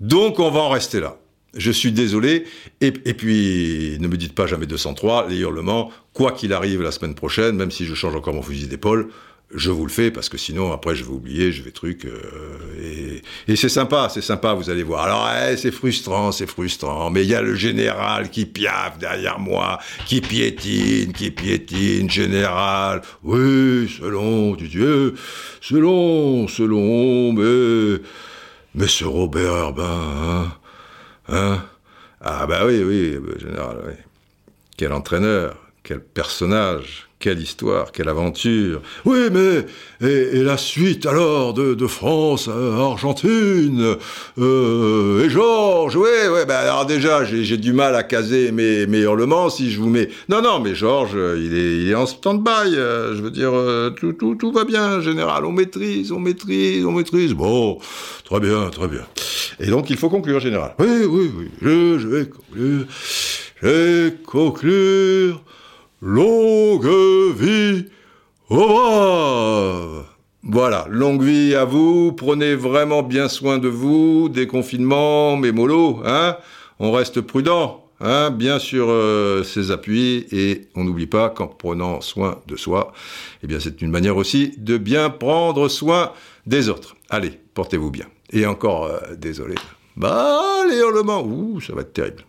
donc on va en rester là. Je suis désolé. Et, puis, ne me dites pas jamais 203, les hurlements, quoi qu'il arrive la semaine prochaine, même si je change encore mon fusil d'épaule, je vous le fais parce que sinon après je vais oublier, je vais truc euh, et, c'est sympa, c'est sympa, vous allez voir. Alors eh, c'est frustrant, c'est frustrant, mais il y a le général qui piaffe derrière moi, qui piétine, qui piétine, général. Oui, selon Dieu, selon, selon, mais Monsieur Robert Herbin, hein, hein? Ah bah oui, oui, général, oui. quel entraîneur, quel personnage, quelle histoire, quelle aventure. Oui, mais et, la suite alors de, France à Argentine euh, et Georges, oui, ouais, ben alors déjà j'ai du mal à caser mes, mes hurlements si je vous mets. Non, non, mais Georges, il est, en stand-by. Euh, je veux dire, euh, tout, tout, tout va bien, général. On maîtrise, on maîtrise, on maîtrise. Bon, très bien, très bien. Et donc il faut conclure, général. Oui, oui, oui. Je vais conclure. Je vais conclure. Longue vie. Au Voilà, longue vie à vous, prenez vraiment bien soin de vous, déconfinement, mes mollo, hein. On reste prudent, hein. Bien sur euh, ses appuis, et on n'oublie pas qu'en prenant soin de soi, eh bien c'est une manière aussi de bien prendre soin des autres. Allez, portez-vous bien. Et encore, euh, désolé. Bah, les hurlements, ouh, ça va être terrible.